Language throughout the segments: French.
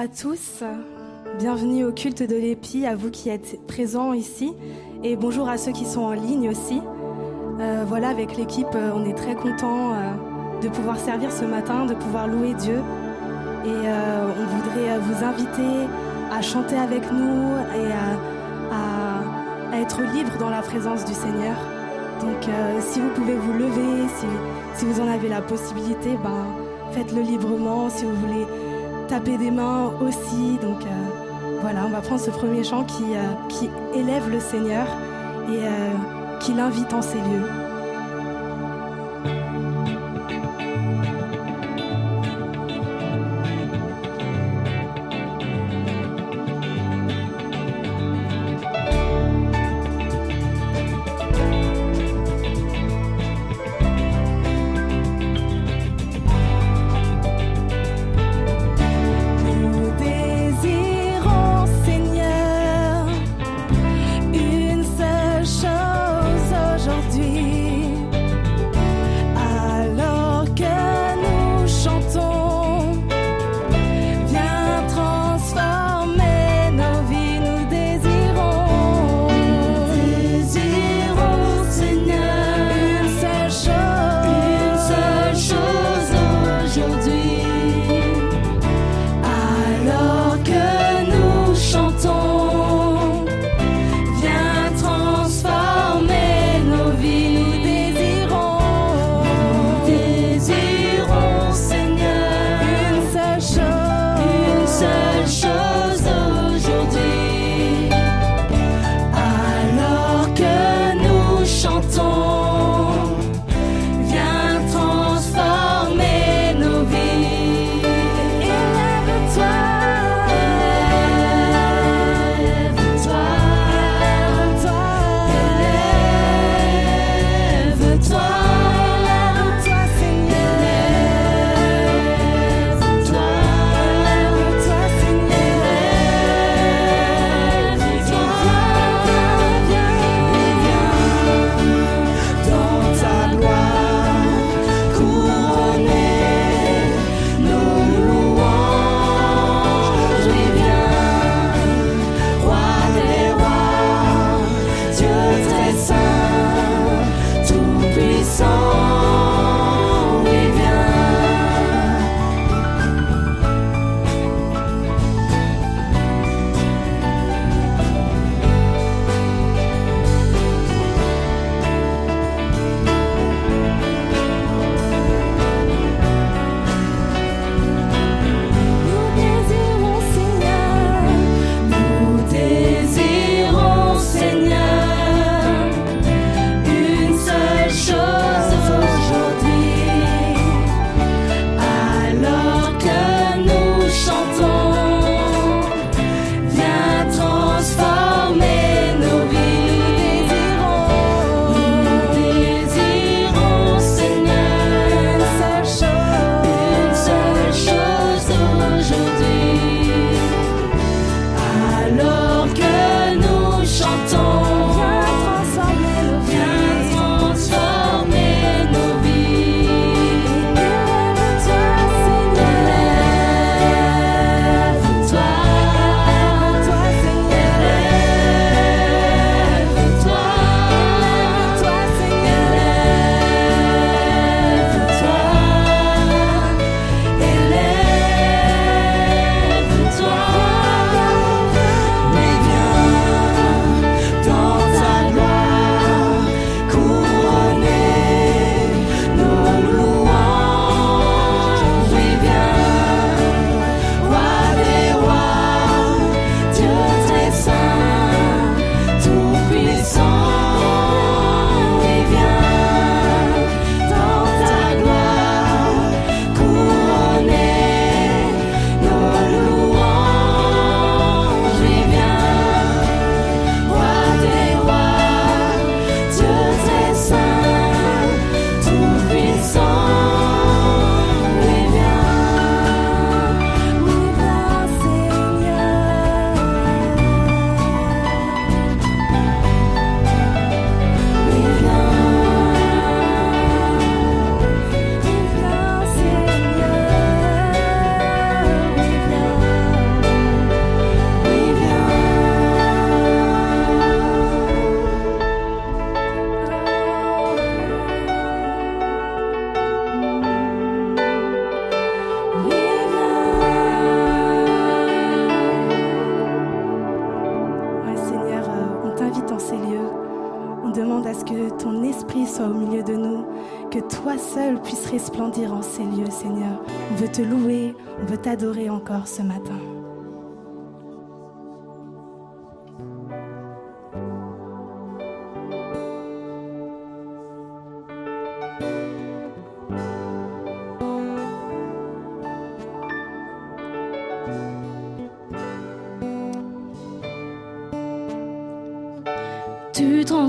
à tous. Bienvenue au culte de l'épi, à vous qui êtes présents ici. Et bonjour à ceux qui sont en ligne aussi. Euh, voilà, avec l'équipe, euh, on est très content euh, de pouvoir servir ce matin, de pouvoir louer Dieu. Et on voudrait vous inviter à chanter avec nous et à, être libre dans la présence du Seigneur. Donc si vous pouvez vous lever, si, si vous en avez la possibilité, ben, faites-le librement. Si vous voulez taper des mains aussi. Donc euh, voilà, on va prendre ce premier chant qui, euh, élève le Seigneur et euh, qui l'invite en ces lieux.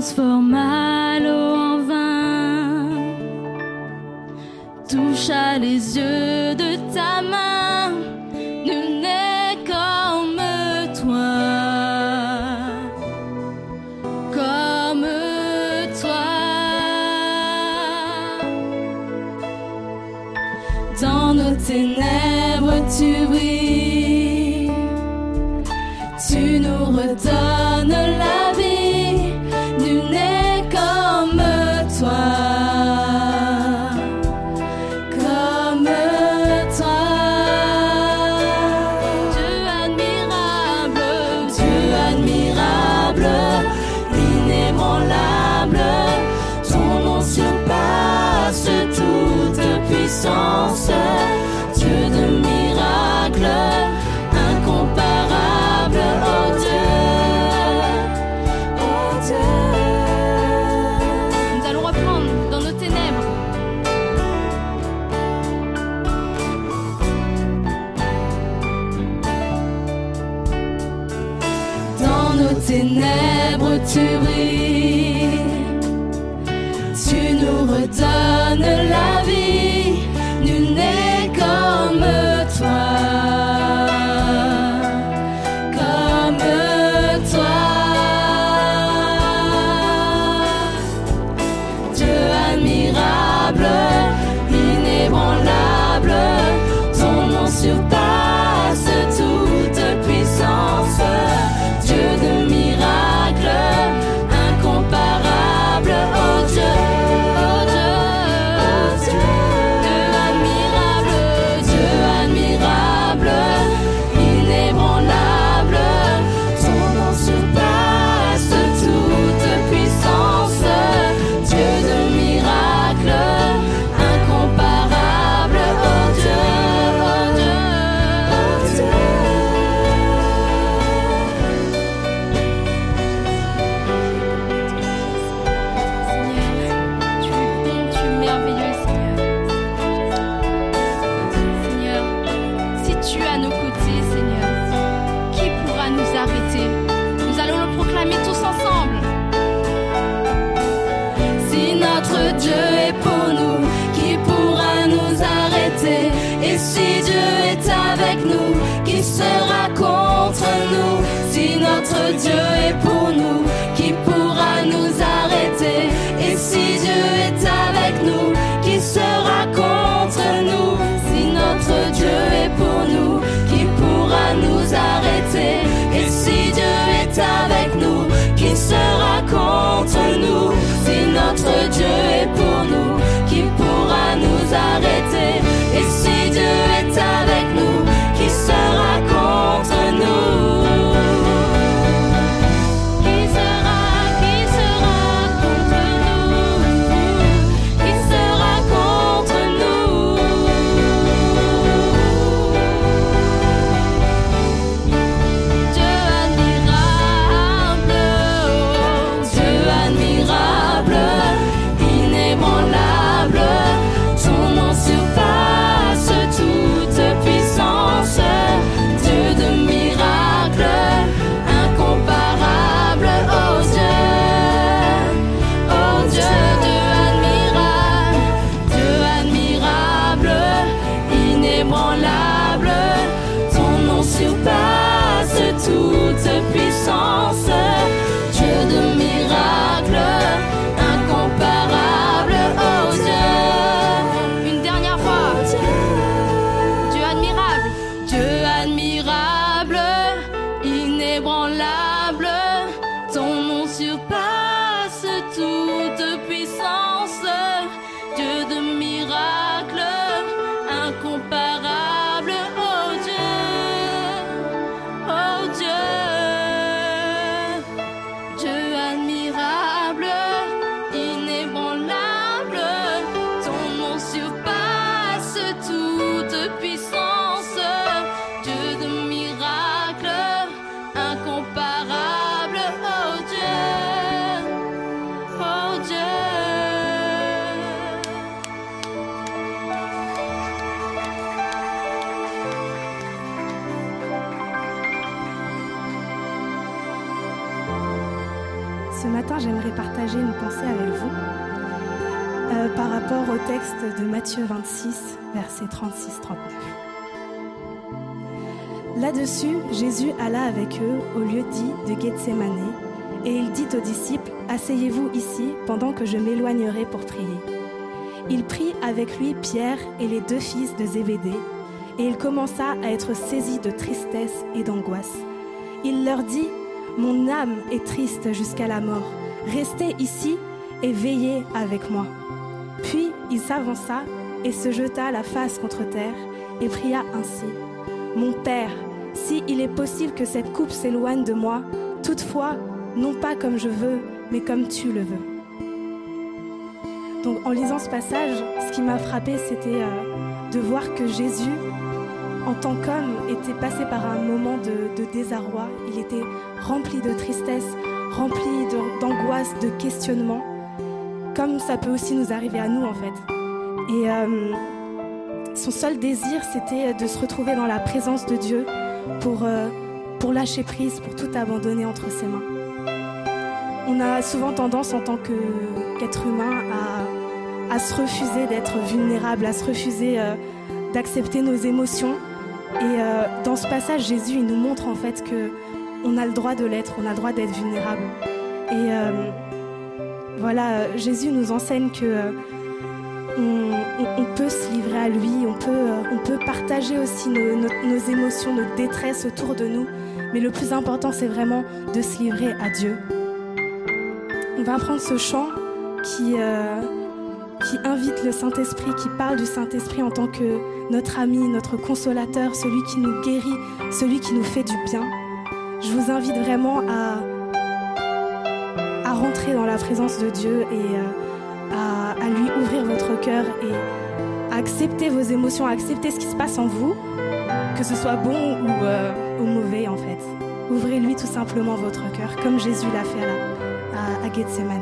transforma l'eau en vin, toucha les yeux. Dieu est pour nous, qui pourra nous arrêter, et si Dieu est avec nous, qui sera contre nous, si notre Dieu est pour nous, qui pourra nous arrêter, et si Dieu est avec nous, qui sera contre nous, si notre Dieu est pour nous, qui pourra nous arrêter, et si Dieu est avec nous. Au texte de Matthieu 26, versets 36-39. Là-dessus, Jésus alla avec eux au lieu dit de Gethsemane, et il dit aux disciples, Asseyez-vous ici pendant que je m'éloignerai pour prier. Il prit avec lui Pierre et les deux fils de Zébédée, et il commença à être saisi de tristesse et d'angoisse. Il leur dit, Mon âme est triste jusqu'à la mort, restez ici et veillez avec moi. Puis il s'avança et se jeta la face contre terre et pria ainsi, Mon Père, si il est possible que cette coupe s'éloigne de moi, toutefois, non pas comme je veux, mais comme tu le veux. Donc en lisant ce passage, ce qui m'a frappé, c'était euh, de voir que Jésus, en tant qu'homme, était passé par un moment de, désarroi. Il était rempli de tristesse, rempli d'angoisse, de, questionnement, comme ça peut aussi nous arriver à nous en fait. Et euh, son seul désir, c'était de se retrouver dans la présence de Dieu pour, euh, pour lâcher prise, pour tout abandonner entre ses mains. On a souvent tendance en tant qu'être humain à, se refuser d'être vulnérable, à se refuser euh, d'accepter nos émotions. Et dans ce passage, Jésus il nous montre en fait que on a le droit de l'être, on a le droit d'être vulnérable. Voilà, Jésus nous enseigne que on, peut se livrer à lui, on peut, peut partager aussi nos, nos émotions, notre détresse autour de nous. Mais le plus important, c'est vraiment de se livrer à Dieu. On va prendre ce chant euh, qui invite le Saint-Esprit, qui parle du Saint-Esprit en tant que notre ami, notre consolateur, celui qui nous guérit, celui qui nous fait du bien. Je vous invite vraiment à, à rentrer dans la présence de Dieu et euh, à, lui ouvrir votre cœur et à accepter vos émotions, à accepter ce qui se passe en vous, que ce soit bon ou, euh, ou mauvais en fait. Ouvrez-lui tout simplement votre cœur, comme Jésus l'a fait là à, Gethsemane.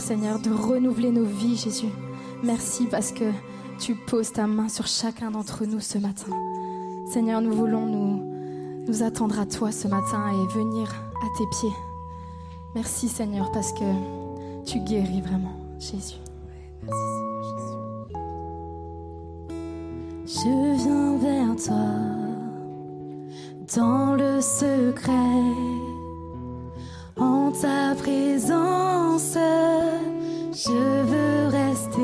Seigneur, de renouveler nos vies, Jésus. Merci parce que tu poses ta main sur chacun d'entre nous ce matin. Seigneur, nous voulons nous, nous attendre à toi ce matin et venir à tes pieds. Merci Seigneur parce que tu guéris vraiment, Jésus. Je viens vers toi dans le secret, en ta présence. Je veux rester,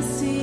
see.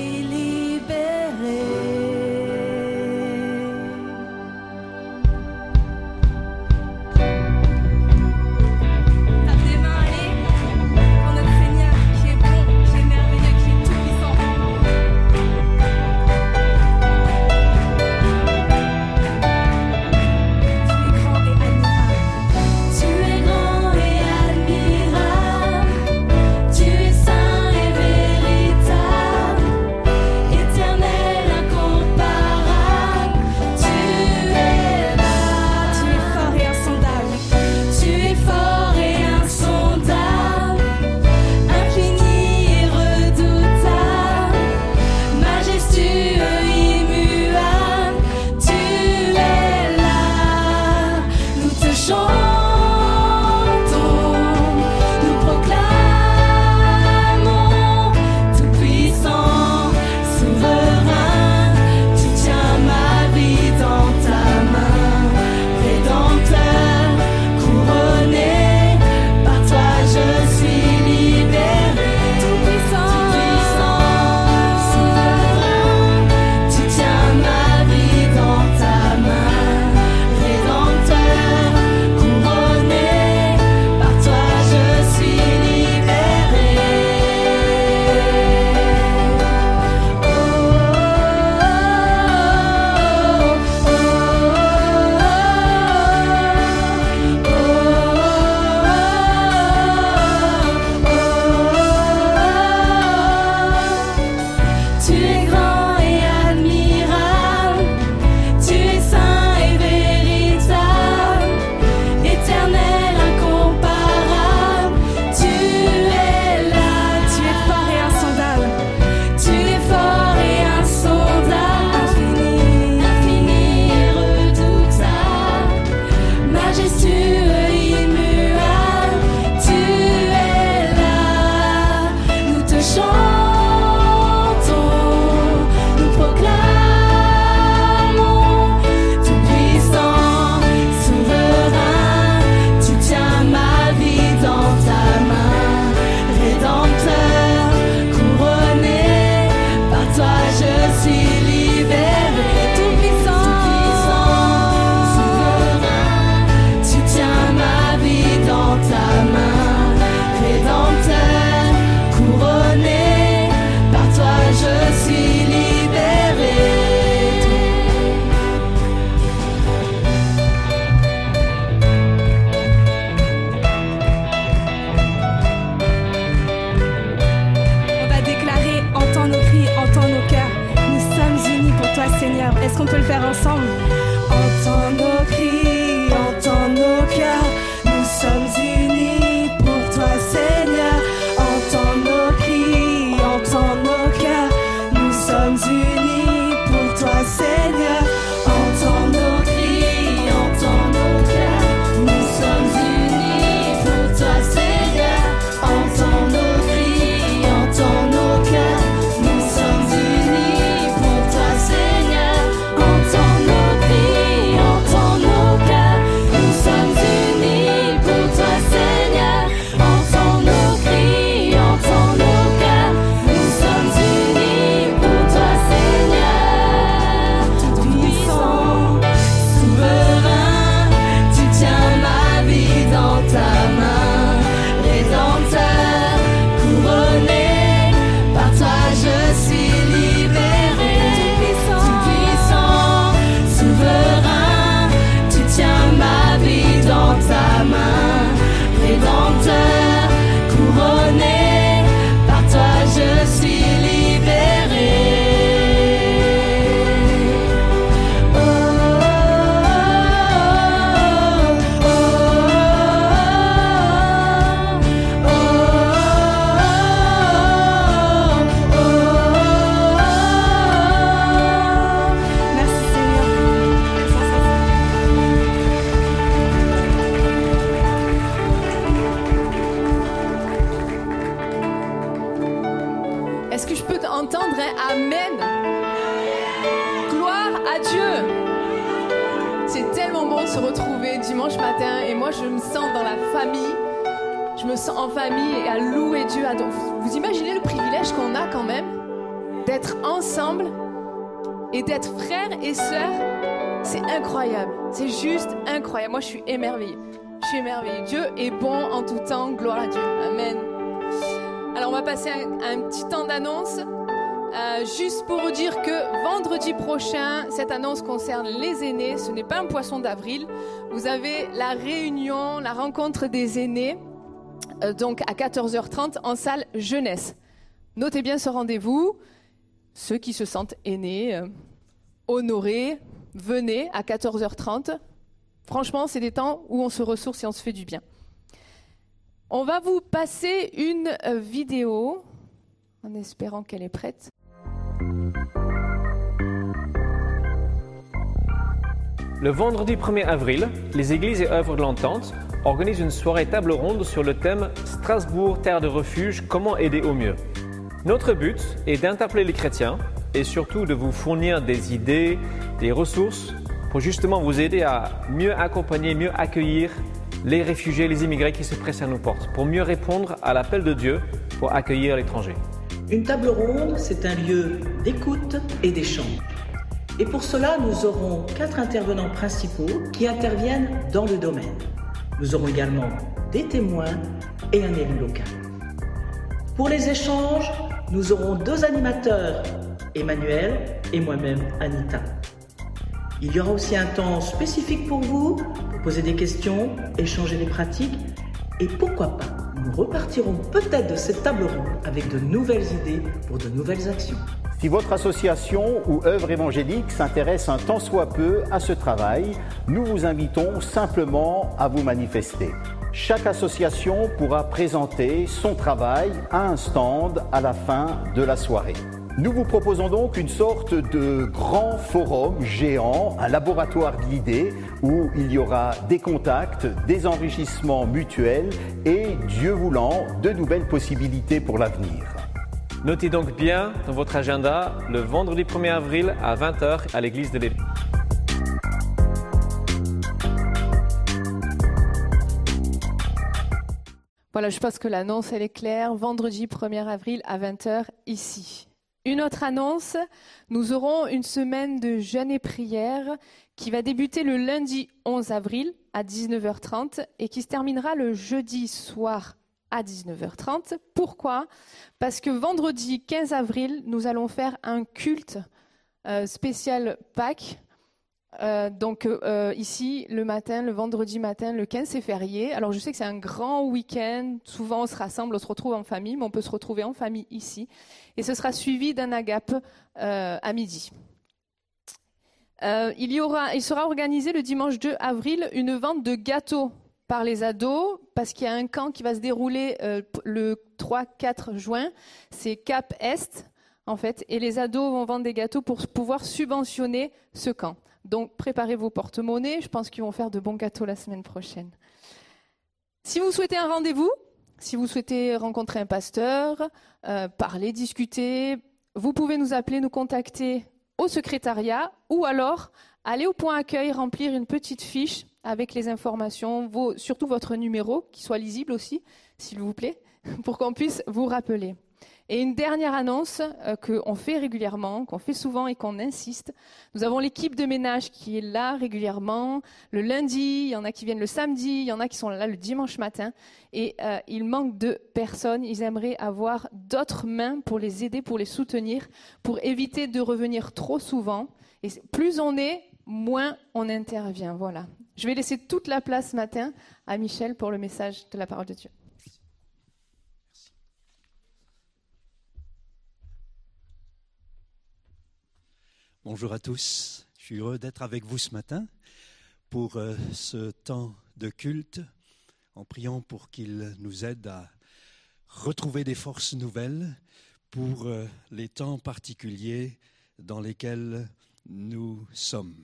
avril, vous avez la réunion, la rencontre des aînés, euh, donc à 14h30 en salle jeunesse. Notez bien ce rendez-vous. Ceux qui se sentent aînés, euh, honorés, venez à 14h30. Franchement, c'est des temps où on se ressource et on se fait du bien. On va vous passer une euh, vidéo en espérant qu'elle est prête. Le vendredi 1er avril, les églises et œuvres de l'entente organisent une soirée table ronde sur le thème Strasbourg, terre de refuge, comment aider au mieux. Notre but est d'interpeller les chrétiens et surtout de vous fournir des idées, des ressources pour justement vous aider à mieux accompagner, mieux accueillir les réfugiés, les immigrés qui se pressent à nos portes, pour mieux répondre à l'appel de Dieu pour accueillir l'étranger. Une table ronde, c'est un lieu d'écoute et d'échange. Et pour cela, nous aurons quatre intervenants principaux qui interviennent dans le domaine. Nous aurons également des témoins et un élu local. Pour les échanges, nous aurons deux animateurs, Emmanuel et moi-même, Anita. Il y aura aussi un temps spécifique pour vous, pour poser des questions, échanger des pratiques et pourquoi pas, nous repartirons peut-être de cette table ronde avec de nouvelles idées pour de nouvelles actions. Si votre association ou œuvre évangélique s'intéresse un tant soit peu à ce travail, nous vous invitons simplement à vous manifester. Chaque association pourra présenter son travail à un stand à la fin de la soirée. Nous vous proposons donc une sorte de grand forum géant, un laboratoire d'idées où il y aura des contacts, des enrichissements mutuels et, Dieu voulant, de nouvelles possibilités pour l'avenir. Notez donc bien dans votre agenda le vendredi 1er avril à 20h à l'église de l'Église. Voilà, je pense que l'annonce, elle est claire. Vendredi 1er avril à 20h ici. Une autre annonce, nous aurons une semaine de jeûne et prière qui va débuter le lundi 11 avril à 19h30 et qui se terminera le jeudi soir à 19h30. Pourquoi? Parce que vendredi 15 avril, nous allons faire un culte euh, spécial Pâques. Euh, donc euh, ici, le matin, le vendredi matin, le 15, c'est férié. Alors je sais que c'est un grand week-end. Souvent, on se rassemble, on se retrouve en famille, mais on peut se retrouver en famille ici. Et ce sera suivi d'un agape à midi. Il, y aura, il sera organisé le dimanche 2 avril une vente de gâteaux par les ados parce qu'il y a un camp qui va se dérouler euh, le 3-4 juin. C'est Cap Est en fait, et les ados vont vendre des gâteaux pour pouvoir subventionner ce camp. Donc préparez vos porte-monnaies, je pense qu'ils vont faire de bons gâteaux la semaine prochaine. Si vous souhaitez un rendez-vous, si vous souhaitez rencontrer un pasteur, euh, parler, discuter, vous pouvez nous appeler, nous contacter au secrétariat ou alors aller au point accueil, remplir une petite fiche avec les informations, surtout votre numéro, qui soit lisible aussi, s'il vous plaît, pour qu'on puisse vous rappeler. Et une dernière annonce euh, qu'on fait régulièrement, qu'on fait souvent et qu'on insiste. Nous avons l'équipe de ménage qui est là régulièrement. Le lundi, il y en a qui viennent le samedi, il y en a qui sont là le dimanche matin. Et euh, il manque de personnes. Ils aimeraient avoir d'autres mains pour les aider, pour les soutenir, pour éviter de revenir trop souvent. Et plus on est, moins on intervient. Voilà. Je vais laisser toute la place ce matin à Michel pour le message de la parole de Dieu. Bonjour à tous. Je suis heureux d'être avec vous ce matin pour euh, ce temps de culte, en priant pour qu'il nous aide à retrouver des forces nouvelles pour euh, les temps particuliers dans lesquels nous sommes.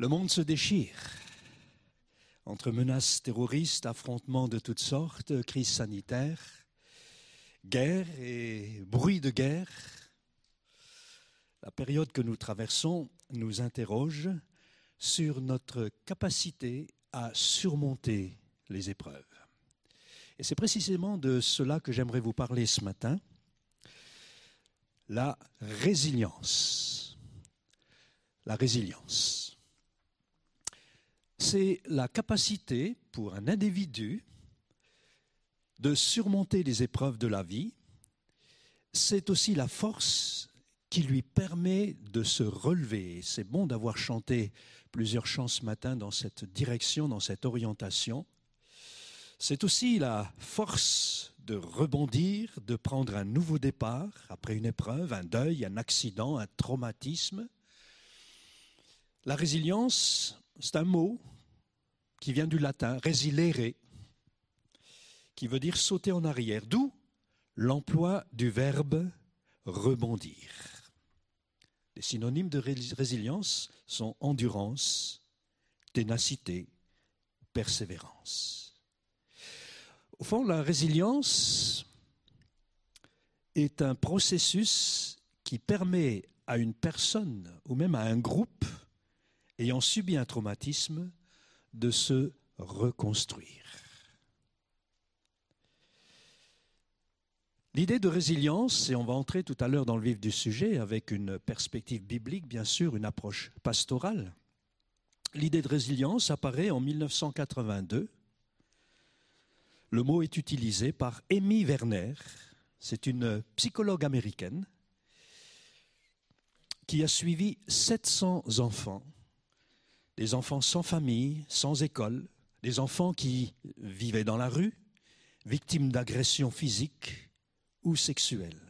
Le monde se déchire entre menaces terroristes, affrontements de toutes sortes, crises sanitaires, guerre et bruit de guerre la période que nous traversons nous interroge sur notre capacité à surmonter les épreuves. Et c'est précisément de cela que j'aimerais vous parler ce matin, la résilience. La résilience. C'est la capacité pour un individu de surmonter les épreuves de la vie. C'est aussi la force qui lui permet de se relever. C'est bon d'avoir chanté plusieurs chants ce matin dans cette direction, dans cette orientation. C'est aussi la force de rebondir, de prendre un nouveau départ après une épreuve, un deuil, un accident, un traumatisme. La résilience, c'est un mot qui vient du latin résilere, qui veut dire sauter en arrière, d'où l'emploi du verbe rebondir. Les synonymes de résilience sont endurance, ténacité, persévérance. Au fond, la résilience est un processus qui permet à une personne ou même à un groupe ayant subi un traumatisme de se reconstruire. L'idée de résilience, et on va entrer tout à l'heure dans le vif du sujet avec une perspective biblique, bien sûr, une approche pastorale. L'idée de résilience apparaît en 1982. Le mot est utilisé par Amy Werner, c'est une psychologue américaine qui a suivi 700 enfants, des enfants sans famille, sans école, des enfants qui vivaient dans la rue, victimes d'agressions physiques, ou sexuelle.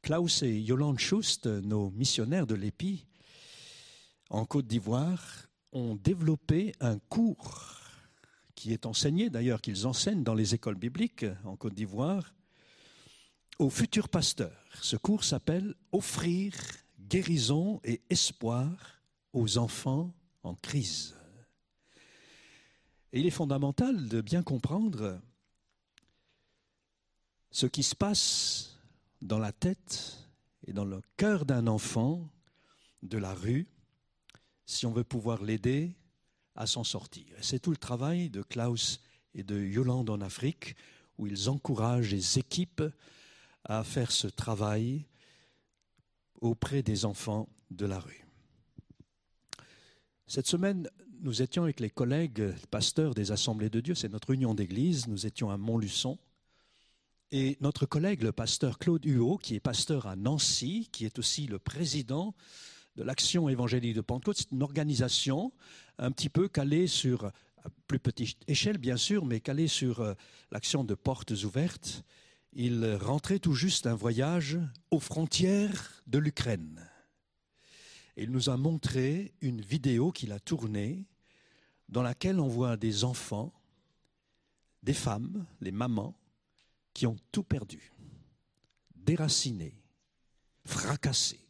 Klaus et Yolande Schust, nos missionnaires de l'EPI en Côte d'Ivoire, ont développé un cours qui est enseigné, d'ailleurs qu'ils enseignent dans les écoles bibliques en Côte d'Ivoire, aux futurs pasteurs. Ce cours s'appelle Offrir guérison et espoir aux enfants en crise. Et il est fondamental de bien comprendre ce qui se passe dans la tête et dans le cœur d'un enfant de la rue si on veut pouvoir l'aider à s'en sortir. C'est tout le travail de Klaus et de Yolande en Afrique, où ils encouragent les équipes à faire ce travail auprès des enfants de la rue. Cette semaine, nous étions avec les collègues pasteurs des Assemblées de Dieu, c'est notre union d'église, nous étions à Montluçon, et notre collègue, le pasteur Claude Huot, qui est pasteur à Nancy, qui est aussi le président de l'Action évangélique de Pentecôte, c'est une organisation un petit peu calée sur, à plus petite échelle bien sûr, mais calée sur euh, l'action de portes ouvertes. Il rentrait tout juste d'un voyage aux frontières de l'Ukraine. Il nous a montré une vidéo qu'il a tournée dans laquelle on voit des enfants, des femmes, les mamans, qui ont tout perdu, déracinés, fracassés.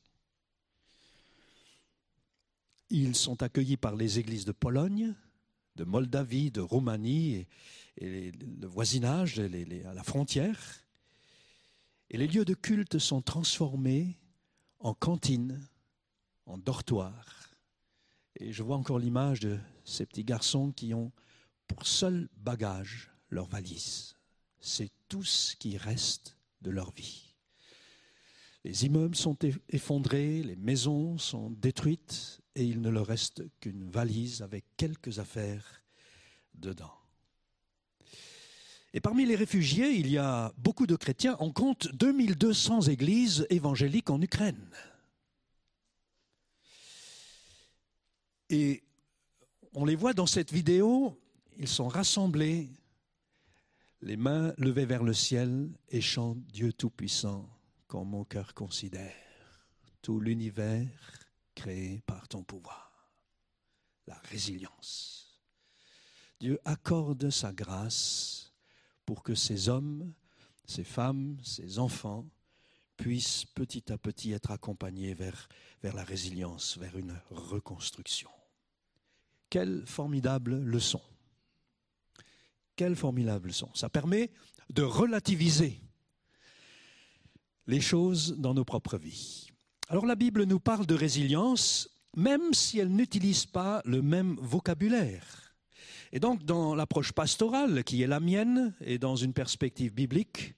Ils sont accueillis par les églises de Pologne, de Moldavie, de Roumanie et, le voisinage, à la frontière. Et les lieux de culte sont transformés en cantines, en dortoirs. Et je vois encore l'image de ces petits garçons qui ont pour seul bagage leur valise. C'est tout ce qui reste de leur vie. Les immeubles sont effondrés, les maisons sont détruites et il ne leur reste qu'une valise avec quelques affaires dedans. Et parmi les réfugiés, il y a beaucoup de chrétiens. On compte 2200 églises évangéliques en Ukraine. Et on les voit dans cette vidéo, ils sont rassemblés, les mains levées vers le ciel et chantent Dieu Tout-Puissant, quand mon cœur considère tout l'univers créé par ton pouvoir. La résilience. Dieu accorde sa grâce pour que ces hommes, ces femmes, ces enfants puissent petit à petit être accompagnés vers, vers la résilience, vers une reconstruction. Quelle formidable leçon. Quelle formidable leçon. Ça permet de relativiser les choses dans nos propres vies. Alors la Bible nous parle de résilience, même si elle n'utilise pas le même vocabulaire. Et donc dans l'approche pastorale, qui est la mienne, et dans une perspective biblique,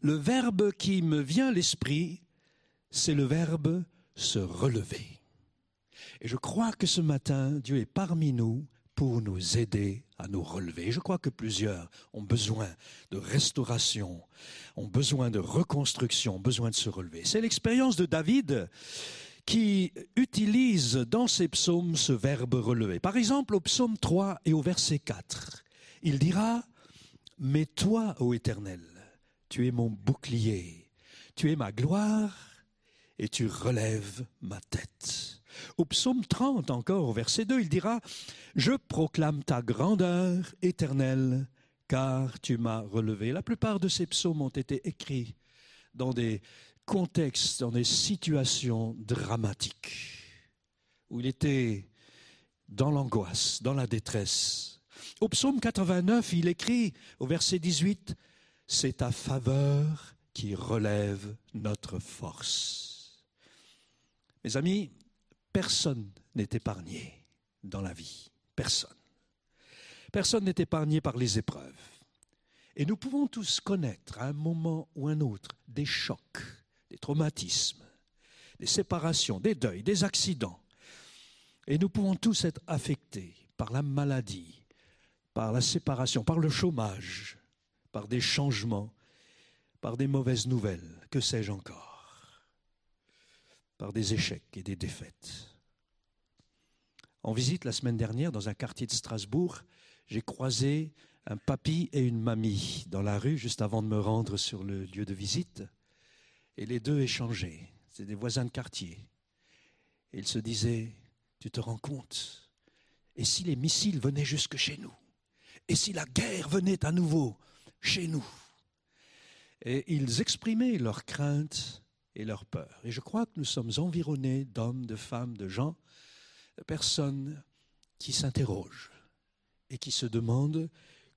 le verbe qui me vient à l'esprit, c'est le verbe se relever. Et je crois que ce matin, Dieu est parmi nous pour nous aider à nous relever. Je crois que plusieurs ont besoin de restauration, ont besoin de reconstruction, ont besoin de se relever. C'est l'expérience de David qui utilise dans ses psaumes ce verbe relever. Par exemple, au psaume 3 et au verset 4, il dira, Mais toi, ô Éternel, tu es mon bouclier, tu es ma gloire, et tu relèves ma tête. Au psaume 30 encore, au verset 2, il dira, Je proclame ta grandeur éternelle, car tu m'as relevé. La plupart de ces psaumes ont été écrits dans des contextes, dans des situations dramatiques, où il était dans l'angoisse, dans la détresse. Au psaume 89, il écrit au verset 18, C'est ta faveur qui relève notre force. Mes amis, Personne n'est épargné dans la vie. Personne. Personne n'est épargné par les épreuves. Et nous pouvons tous connaître à un moment ou un autre des chocs, des traumatismes, des séparations, des deuils, des accidents. Et nous pouvons tous être affectés par la maladie, par la séparation, par le chômage, par des changements, par des mauvaises nouvelles, que sais-je encore par des échecs et des défaites. En visite la semaine dernière dans un quartier de Strasbourg, j'ai croisé un papy et une mamie dans la rue juste avant de me rendre sur le lieu de visite. Et les deux échangeaient. C'est des voisins de quartier. Ils se disaient, tu te rends compte? Et si les missiles venaient jusque chez nous? Et si la guerre venait à nouveau chez nous? Et ils exprimaient leurs craintes et leur peur. Et je crois que nous sommes environnés d'hommes, de femmes, de gens, personnes qui s'interrogent et qui se demandent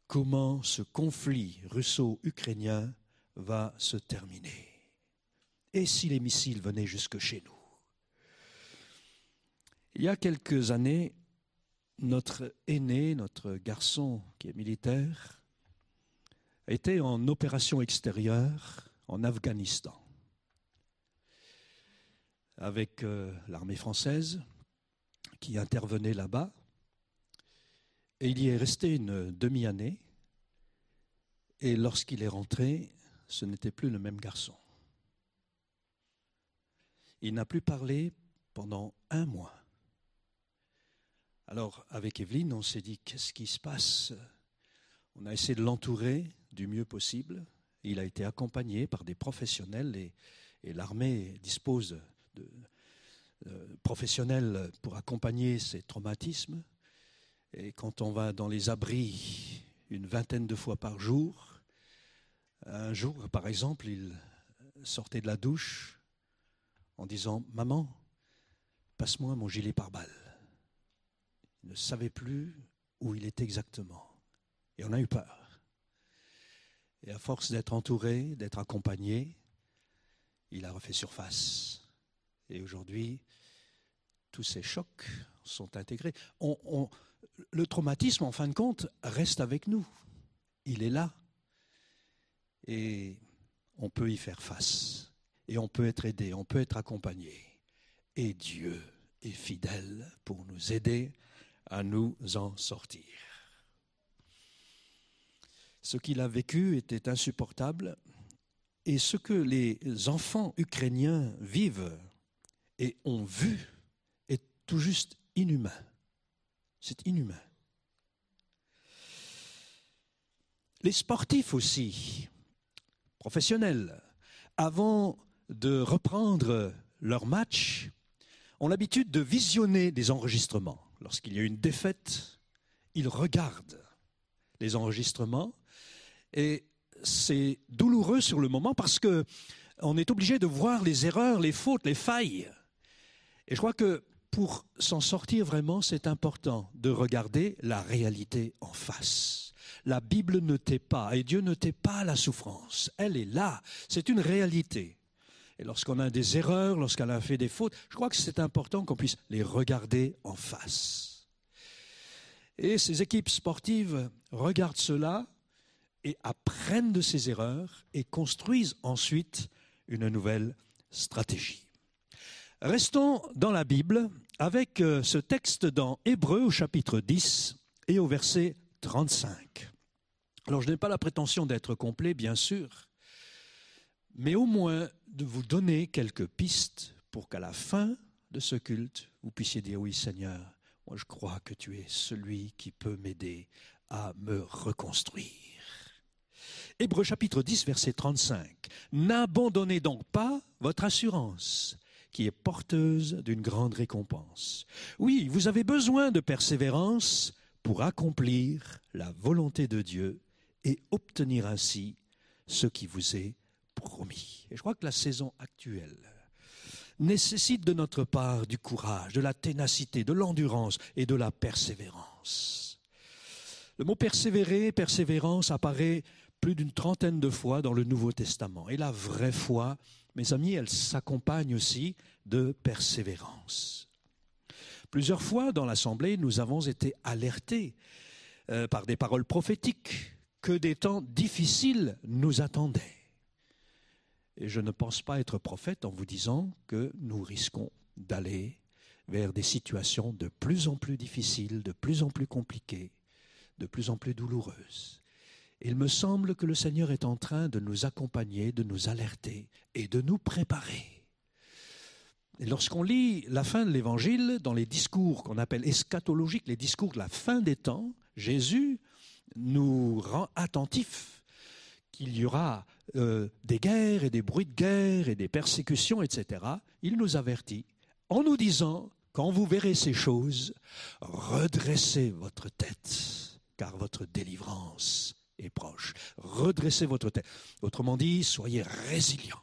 comment ce conflit russo-ukrainien va se terminer. Et si les missiles venaient jusque chez nous? Il y a quelques années, notre aîné, notre garçon qui est militaire, était en opération extérieure en Afghanistan avec euh, l'armée française qui intervenait là-bas. Et il y est resté une demi-année. Et lorsqu'il est rentré, ce n'était plus le même garçon. Il n'a plus parlé pendant un mois. Alors, avec Evelyne, on s'est dit, qu'est-ce qui se passe? On a essayé de l'entourer du mieux possible. Il a été accompagné par des professionnels et, et l'armée dispose euh, professionnel pour accompagner ces traumatismes. Et quand on va dans les abris une vingtaine de fois par jour, un jour, par exemple, il sortait de la douche en disant Maman, passe-moi mon gilet pare-balles. Il ne savait plus où il était exactement. Et on a eu peur. Et à force d'être entouré, d'être accompagné, il a refait surface. Et aujourd'hui, tous ces chocs sont intégrés. le traumatisme, en fin de compte, reste avec nous. Il est là. Et on peut y faire face. Et on peut être aidé, on peut être accompagné. Et Dieu est fidèle pour nous aider à nous en sortir. Ce qu'il a vécu était insupportable et ce que les enfants ukrainiens vivent et ont vu est tout juste inhumain. C'est inhumain. Les sportifs aussi, professionnels, avant de reprendre leur match, ont l'habitude de visionner des enregistrements. Lorsqu'il y a une défaite, ils regardent les enregistrements et c'est douloureux sur le moment parce que on est obligé de voir les erreurs, les fautes, les failles. Et je crois que pour s'en sortir vraiment, c'est important de regarder la réalité en face. La Bible ne tait pas et Dieu ne tait pas la souffrance. Elle est là. C'est une réalité. Et lorsqu'on a des erreurs, lorsqu'on a fait des fautes, je crois que c'est important qu'on puisse les regarder en face. Et ces équipes sportives regardent cela et apprennent de ces erreurs et construisent ensuite une nouvelle stratégie. Restons dans la Bible avec euh, ce texte dans Hébreu au chapitre 10 et au verset 35. Alors je n'ai pas la prétention d'être complet, bien sûr, mais au moins de vous donner quelques pistes pour qu'à la fin de ce culte, vous puissiez dire oui Seigneur, moi je crois que tu es celui qui peut m'aider à me reconstruire. Hébreu chapitre 10, verset 35. N'abandonnez donc pas votre assurance, qui est porteuse d'une grande récompense. Oui, vous avez besoin de persévérance pour accomplir la volonté de Dieu et obtenir ainsi ce qui vous est promis. Et je crois que la saison actuelle nécessite de notre part du courage, de la ténacité, de l'endurance et de la persévérance. Le mot persévérer, persévérance apparaît plus d'une trentaine de fois dans le Nouveau Testament. Et la vraie foi, mes amis, elle s'accompagne aussi de persévérance. Plusieurs fois dans l'Assemblée, nous avons été alertés euh, par des paroles prophétiques que des temps difficiles nous attendaient. Et je ne pense pas être prophète en vous disant que nous risquons d'aller vers des situations de plus en plus difficiles, de plus en plus compliquées, de plus en plus douloureuses. Il me semble que le Seigneur est en train de nous accompagner, de nous alerter et de nous préparer. Lorsqu'on lit la fin de l'Évangile, dans les discours qu'on appelle eschatologiques, les discours de la fin des temps, Jésus nous rend attentifs qu'il y aura euh, des guerres et des bruits de guerre et des persécutions, etc. Il nous avertit en nous disant, quand vous verrez ces choses, redressez votre tête, car votre délivrance proche. Redressez votre tête. Autrement dit, soyez résilient.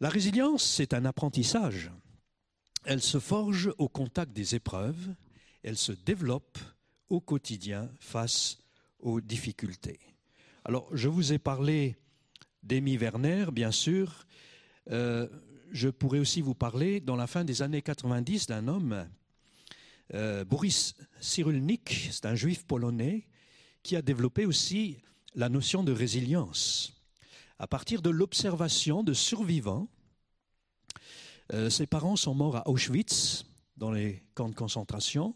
La résilience, c'est un apprentissage. Elle se forge au contact des épreuves, elle se développe au quotidien face aux difficultés. Alors, je vous ai parlé d'Amy Werner, bien sûr. Euh, je pourrais aussi vous parler, dans la fin des années 90, d'un homme euh, Boris Cyrulnik, c'est un juif polonais qui a développé aussi la notion de résilience. À partir de l'observation de survivants, euh, ses parents sont morts à Auschwitz, dans les camps de concentration.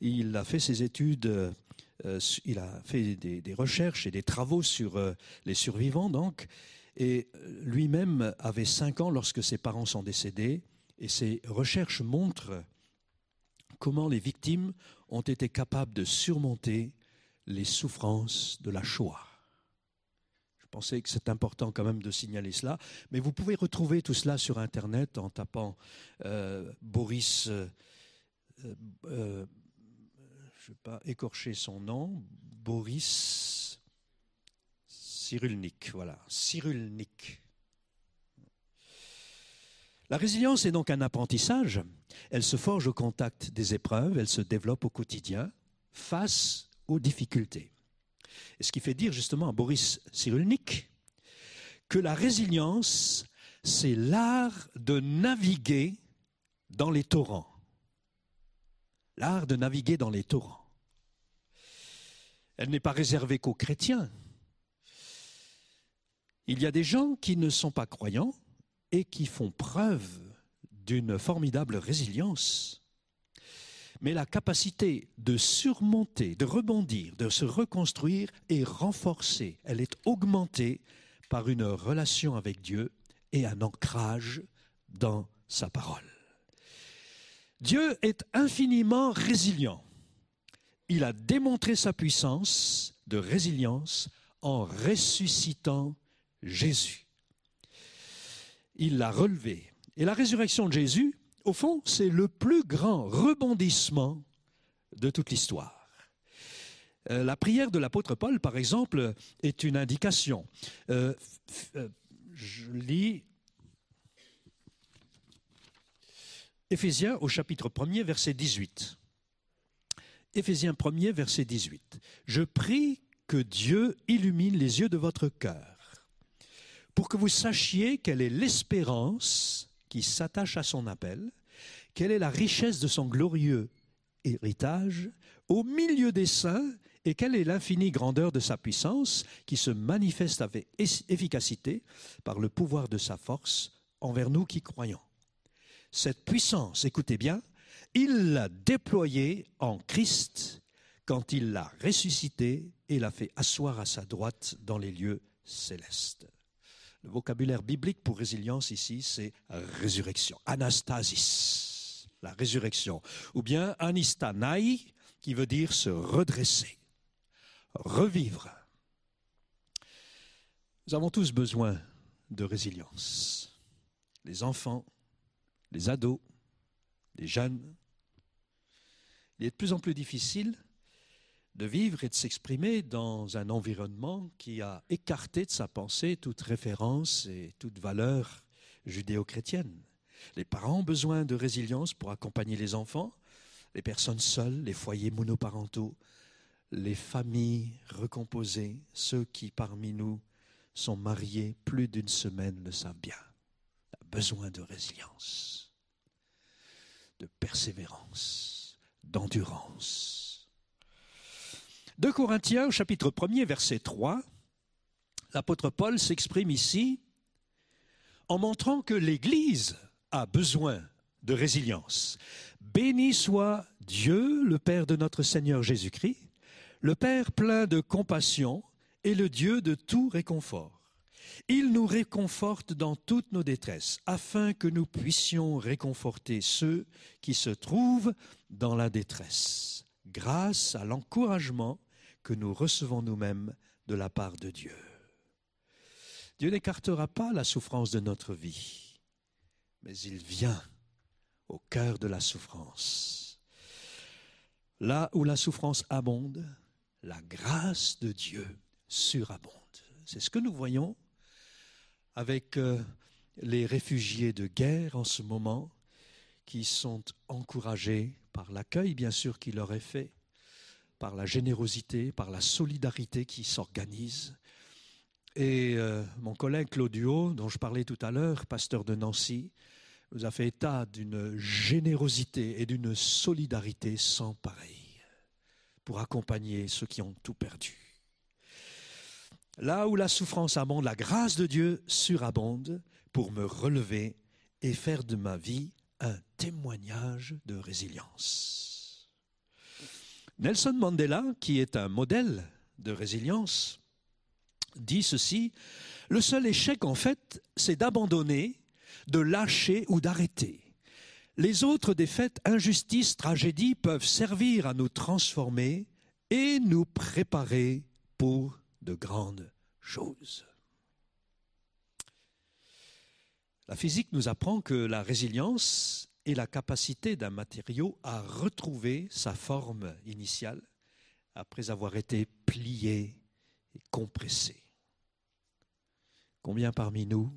Il a fait ses études, euh, il a fait des, recherches et des travaux sur les survivants, donc, et lui-même avait cinq ans lorsque ses parents sont décédés, et ses recherches montrent comment les victimes ont été capables de surmonter les souffrances de la Shoah? Je pensais que c'est important quand même de signaler cela. Mais vous pouvez retrouver tout cela sur Internet en tapant euh, Boris, euh, euh, je ne vais pas écorcher son nom, Boris Cyrulnik, voilà, Cyrulnik. La résilience est donc un apprentissage. Elle se forge au contact des épreuves, elle se développe au quotidien face aux difficultés. Et ce qui fait dire justement à Boris Cyrulnik que la résilience, c'est l'art de naviguer dans les torrents. L'art de naviguer dans les torrents. Elle n'est pas réservée qu'aux chrétiens. Il y a des gens qui ne sont pas croyants et qui font preuve d'une formidable résilience. Mais la capacité de surmonter, de rebondir, de se reconstruire est renforcée, elle est augmentée par une relation avec Dieu et un ancrage dans sa parole. Dieu est infiniment résilient. Il a démontré sa puissance de résilience en ressuscitant Jésus. Il l'a relevé. Et la résurrection de Jésus, au fond, c'est le plus grand rebondissement de toute l'histoire. Euh, la prière de l'apôtre Paul, par exemple, est une indication. Euh, euh, je lis Éphésiens au chapitre 1er, verset 18. Éphésiens 1er, verset 18. Je prie que Dieu illumine les yeux de votre cœur pour que vous sachiez quelle est l'espérance qui s'attache à son appel, quelle est la richesse de son glorieux héritage au milieu des saints et quelle est l'infinie grandeur de sa puissance qui se manifeste avec efficacité par le pouvoir de sa force envers nous qui croyons. Cette puissance, écoutez bien, il l'a déployée en Christ quand il l'a ressuscité et l'a fait asseoir à sa droite dans les lieux célestes. Le vocabulaire biblique pour résilience ici, c'est résurrection, anastasis, la résurrection, ou bien anistanai, qui veut dire se redresser, revivre. Nous avons tous besoin de résilience. Les enfants, les ados, les jeunes. Il est de plus en plus difficile de vivre et de s'exprimer dans un environnement qui a écarté de sa pensée toute référence et toute valeur judéo-chrétienne. Les parents ont besoin de résilience pour accompagner les enfants, les personnes seules, les foyers monoparentaux, les familles recomposées, ceux qui parmi nous sont mariés plus d'une semaine le savent bien. A besoin de résilience, de persévérance, d'endurance 2 Corinthiens, chapitre 1er, verset 3, l'apôtre Paul s'exprime ici en montrant que l'Église a besoin de résilience. Béni soit Dieu, le Père de notre Seigneur Jésus-Christ, le Père plein de compassion et le Dieu de tout réconfort. Il nous réconforte dans toutes nos détresses, afin que nous puissions réconforter ceux qui se trouvent dans la détresse, grâce à l'encouragement que nous recevons nous-mêmes de la part de Dieu. Dieu n'écartera pas la souffrance de notre vie, mais il vient au cœur de la souffrance. Là où la souffrance abonde, la grâce de Dieu surabonde. C'est ce que nous voyons avec euh, les réfugiés de guerre en ce moment, qui sont encouragés par l'accueil, bien sûr, qui leur est fait, par la générosité, par la solidarité qui s'organise. Et euh, mon collègue Claudio, dont je parlais tout à l'heure, pasteur de Nancy, nous a fait état d'une générosité et d'une solidarité sans pareil pour accompagner ceux qui ont tout perdu. Là où la souffrance abonde, la grâce de Dieu surabonde pour me relever et faire de ma vie un témoignage de résilience. Nelson Mandela, qui est un modèle de résilience, dit ceci, le seul échec en fait, c'est d'abandonner, de lâcher ou d'arrêter. Les autres défaites, injustices, tragédies peuvent servir à nous transformer et nous préparer pour de grandes choses. La physique nous apprend que la résilience est la capacité d'un matériau à retrouver sa forme initiale après avoir été plié et compressé. Combien parmi nous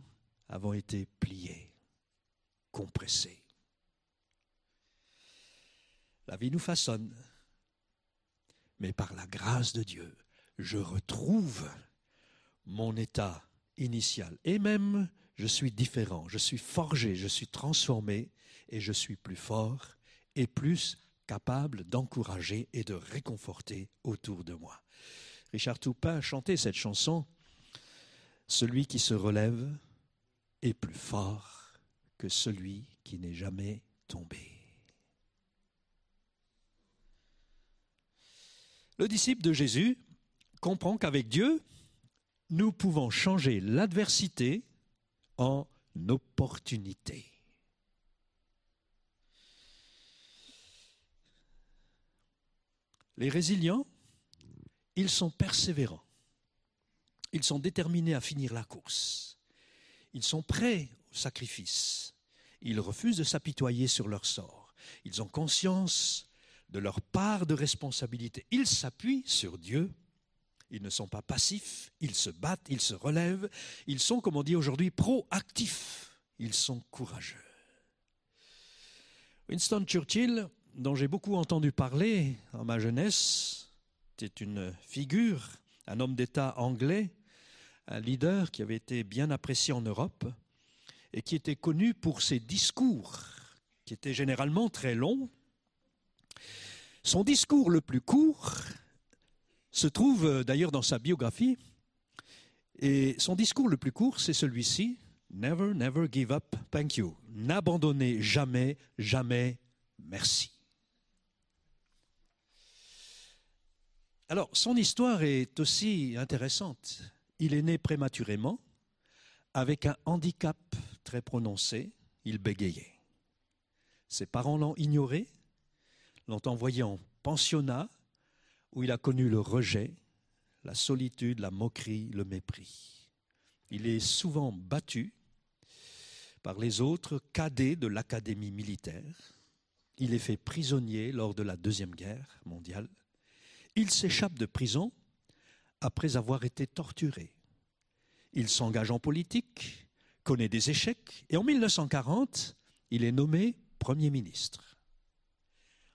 avons été pliés, compressés? La vie nous façonne, mais par la grâce de Dieu, je retrouve mon état initial. Et même, je suis différent, je suis forgé, je suis transformé et je suis plus fort et plus capable d'encourager et de réconforter autour de moi. Richard Toupin chantait cette chanson Celui qui se relève est plus fort que celui qui n'est jamais tombé. Le disciple de Jésus comprend qu'avec Dieu, nous pouvons changer l'adversité en opportunité. Les résilients, ils sont persévérants. Ils sont déterminés à finir la course. Ils sont prêts au sacrifice. Ils refusent de s'apitoyer sur leur sort. Ils ont conscience de leur part de responsabilité. Ils s'appuient sur Dieu ils ne sont pas passifs, ils se battent, ils se relèvent, ils sont, comme on dit aujourd'hui, proactifs, ils sont courageux. Winston Churchill, dont j'ai beaucoup entendu parler en ma jeunesse, était une figure, un homme d'État anglais, un leader qui avait été bien apprécié en Europe et qui était connu pour ses discours, qui étaient généralement très longs. Son discours le plus court se trouve d'ailleurs dans sa biographie. Et son discours le plus court, c'est celui-ci. Never, never give up, thank you. N'abandonnez jamais, jamais, merci. Alors, son histoire est aussi intéressante. Il est né prématurément, avec un handicap très prononcé, il bégayait. Ses parents l'ont ignoré, l'ont envoyé en pensionnat, où il a connu le rejet, la solitude, la moquerie, le mépris. Il est souvent battu par les autres cadets de l'académie militaire. Il est fait prisonnier lors de la Deuxième Guerre mondiale. Il s'échappe de prison après avoir été torturé. Il s'engage en politique, connaît des échecs, et en 1940, il est nommé Premier ministre.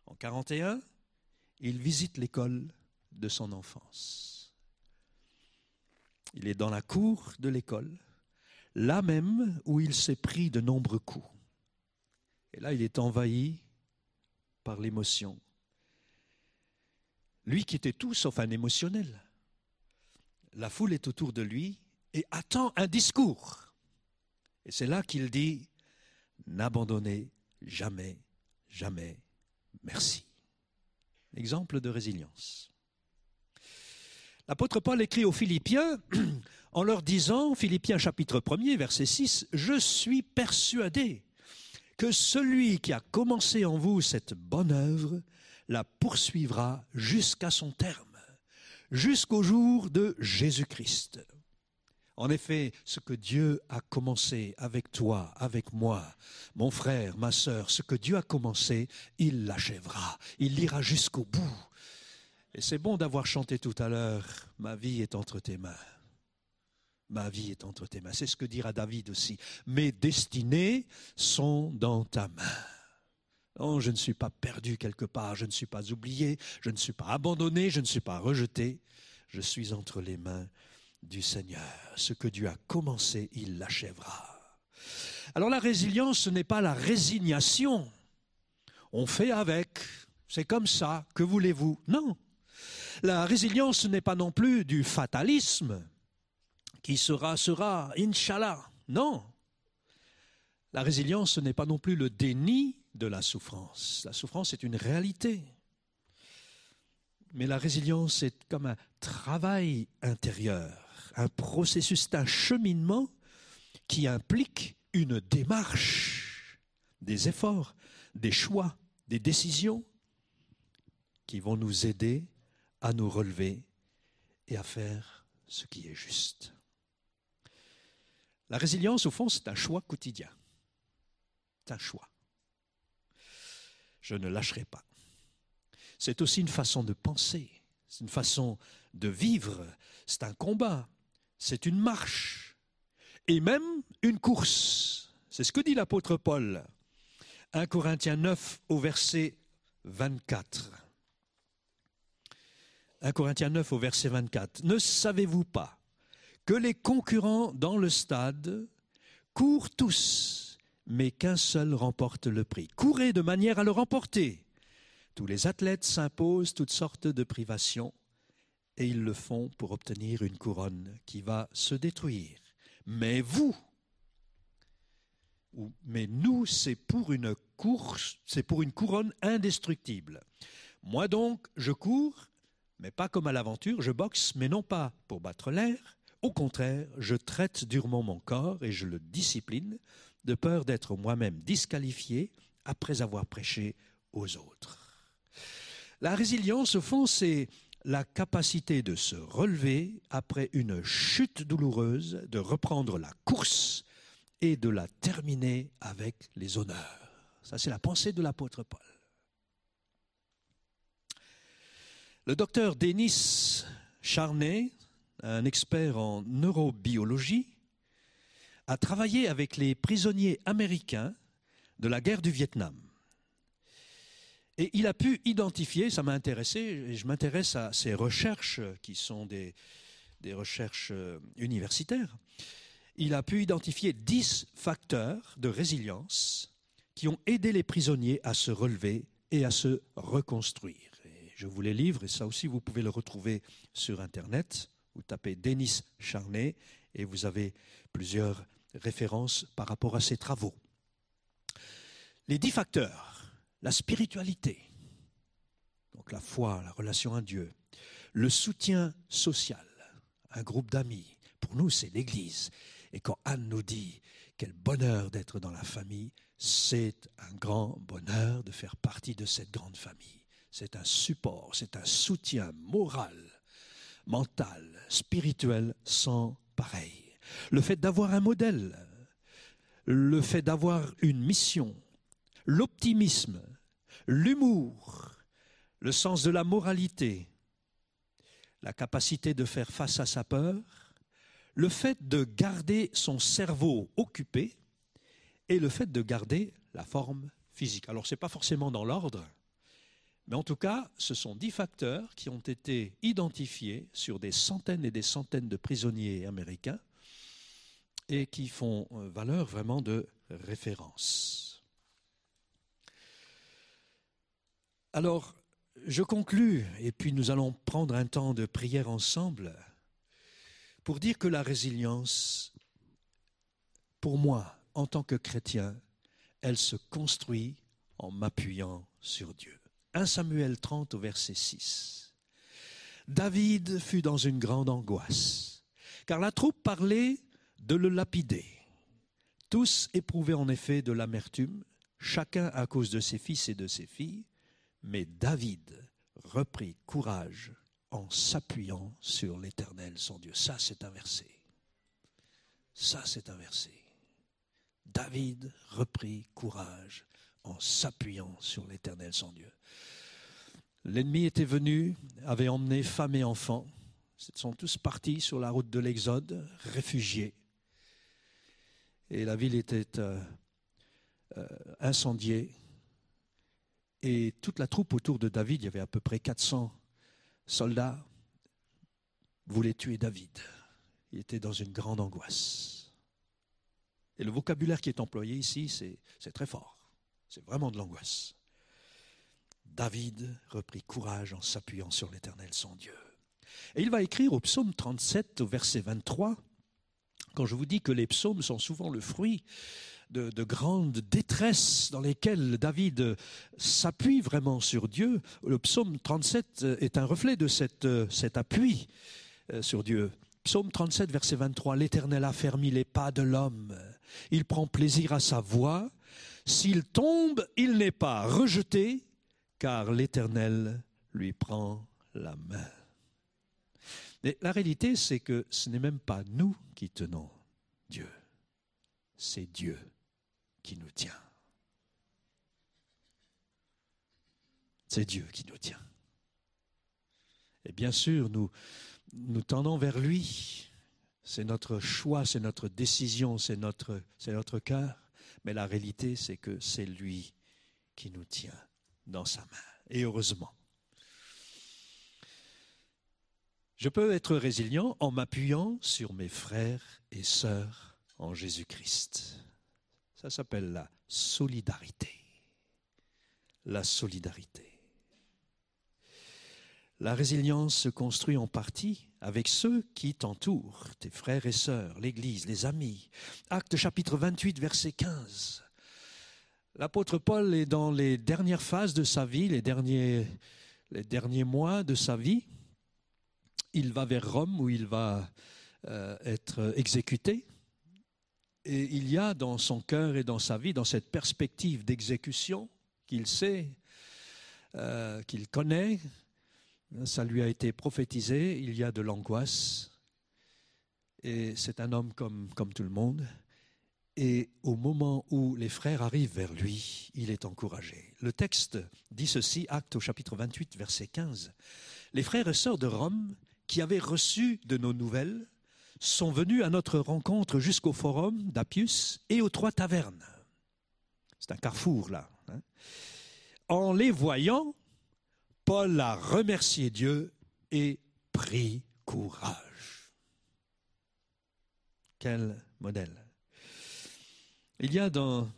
En 1941, il visite l'école de son enfance. Il est dans la cour de l'école, là même où il s'est pris de nombreux coups. Et là, il est envahi par l'émotion. Lui qui était tout sauf un émotionnel. La foule est autour de lui et attend un discours. Et c'est là qu'il dit, n'abandonnez jamais, jamais, merci. Exemple de résilience. L'apôtre Paul écrit aux Philippiens en leur disant, Philippiens chapitre 1er, verset 6, Je suis persuadé que celui qui a commencé en vous cette bonne œuvre la poursuivra jusqu'à son terme, jusqu'au jour de Jésus-Christ. En effet, ce que Dieu a commencé avec toi, avec moi, mon frère, ma sœur, ce que Dieu a commencé, il l'achèvera, il l'ira jusqu'au bout. Et c'est bon d'avoir chanté tout à l'heure, ma vie est entre tes mains. Ma vie est entre tes mains. C'est ce que dira David aussi. Mes destinées sont dans ta main. Non, je ne suis pas perdu quelque part, je ne suis pas oublié, je ne suis pas abandonné, je ne suis pas rejeté. Je suis entre les mains du Seigneur. Ce que Dieu a commencé, il l'achèvera. Alors la résilience, ce n'est pas la résignation. On fait avec, c'est comme ça, que voulez-vous? Non. La résilience, ce n'est pas non plus du fatalisme, qui sera, sera, inshallah. Non. La résilience, ce n'est pas non plus le déni de la souffrance. La souffrance est une réalité. Mais la résilience est comme un travail intérieur un processus, un cheminement qui implique une démarche, des efforts, des choix, des décisions qui vont nous aider à nous relever et à faire ce qui est juste. La résilience, au fond, c'est un choix quotidien. C'est un choix. Je ne lâcherai pas. C'est aussi une façon de penser, c'est une façon de vivre, c'est un combat, c'est une marche et même une course. C'est ce que dit l'apôtre Paul. 1 Corinthiens 9 au verset 24. 1 Corinthiens 9 au verset 24. Ne savez-vous pas que les concurrents dans le stade courent tous, mais qu'un seul remporte le prix Courez de manière à le remporter. Tous les athlètes s'imposent toutes sortes de privations et ils le font pour obtenir une couronne qui va se détruire. Mais vous, mais nous, c'est pour une course, c'est pour une couronne indestructible. Moi donc, je cours, mais pas comme à l'aventure, je boxe, mais non pas pour battre l'air. Au contraire, je traite durement mon corps et je le discipline, de peur d'être moi-même disqualifié après avoir prêché aux autres. La résilience, au fond, c'est la capacité de se relever après une chute douloureuse, de reprendre la course et de la terminer avec les honneurs. Ça, c'est la pensée de l'apôtre Paul. Le docteur Denis Charnay, un expert en neurobiologie, a travaillé avec les prisonniers américains de la guerre du Vietnam. Et il a pu identifier, ça m'a intéressé, et je m'intéresse à ces recherches qui sont des, des recherches euh, universitaires, il a pu identifier dix facteurs de résilience qui ont aidé les prisonniers à se relever et à se reconstruire. Je vous les livre, et ça aussi vous pouvez le retrouver sur Internet. Vous tapez Denis Charnay et vous avez plusieurs références par rapport à ces travaux. Les dix facteurs, la spiritualité, donc la foi, la relation à Dieu, le soutien social, un groupe d'amis, pour nous c'est l'Église, et quand Anne nous dit quel bonheur d'être dans la famille, c'est un grand bonheur de faire partie de cette grande famille. C'est un support, c'est un soutien moral, mental, spirituel sans pareil. Le fait d'avoir un modèle, le fait d'avoir une mission, l'optimisme, l'humour, le sens de la moralité, la capacité de faire face à sa peur, le fait de garder son cerveau occupé et le fait de garder la forme physique. Alors ce n'est pas forcément dans l'ordre, mais en tout cas, ce sont dix facteurs qui ont été identifiés sur des centaines et des centaines de prisonniers américains et qui font euh, valeur vraiment de référence. Alors, je conclus, et puis nous allons prendre un temps de prière ensemble pour dire que la résilience, pour moi, en tant que chrétien, elle se construit en m'appuyant sur Dieu. 1 Samuel 30 au verset 6. David fut dans une grande angoisse, car la troupe parlait de le lapider. Tous éprouvaient en effet de l'amertume, chacun à cause de ses fils et de ses filles, mais David reprit courage en s'appuyant sur l'Éternel, son Dieu. Ça, c'est un verset. Ça, c'est un verset. David reprit courage en s'appuyant sur l'Éternel, son Dieu. L'ennemi était venu, avait emmené femmes et enfants. Ils sont tous partis sur la route de l'Exode, réfugiés. Et la ville était euh, euh, incendiée. Et toute la troupe autour de David, il y avait à peu près 400 soldats voulaient tuer David. Il était dans une grande angoisse. Et le vocabulaire qui est employé ici, c'est très fort. C'est vraiment de l'angoisse. David reprit courage en s'appuyant sur l'Éternel son Dieu. Et il va écrire au psaume 37, au verset 23, quand je vous dis que les psaumes sont souvent le fruit de, grandes détresses dans lesquelles David s'appuie vraiment sur Dieu. Le psaume 37 est un reflet de cette, cet appui euh, sur Dieu. Psaume 37, verset 23, L'Éternel a fermi les pas de l'homme. Il prend plaisir à sa voix. S'il tombe, il n'est pas rejeté, car l'Éternel lui prend la main. Mais la réalité, c'est que ce n'est même pas nous qui tenons Dieu. c'est Dieu qui nous tient. C'est Dieu qui nous tient. Et bien sûr, nous, nous tendons vers lui. C'est notre choix, c'est notre décision, c'est notre, c'est notre cœur. Mais la réalité, c'est que c'est lui qui nous tient dans sa main. Et heureusement. Je peux être résilient en m'appuyant sur mes frères et sœurs en Jésus-Christ. Ça s'appelle la solidarité. La solidarité. La résilience se construit en partie avec ceux qui t'entourent, tes frères et sœurs, l'Église, les amis. Acte chapitre 28, verset 15. L'apôtre Paul est dans les dernières phases de sa vie, les derniers, les derniers mois de sa vie. Il va vers Rome où il va euh, être exécuté. Et il y a dans son cœur et dans sa vie, dans cette perspective d'exécution qu'il sait, euh, qu'il connaît, ça lui a été prophétisé, il y a de l'angoisse. Et c'est un homme comme, comme tout le monde. Et au moment où les frères arrivent vers lui, il est encouragé. Le texte dit ceci, acte au chapitre 28, verset 15. Les frères et sœurs de Rome, qui avaient reçu de nos nouvelles, sont venus à notre rencontre jusqu'au forum d'Appius et aux trois tavernes. C'est un carrefour là. Hein. En les voyant, Paul a remercié Dieu et pris courage. Quel modèle. Il y a dans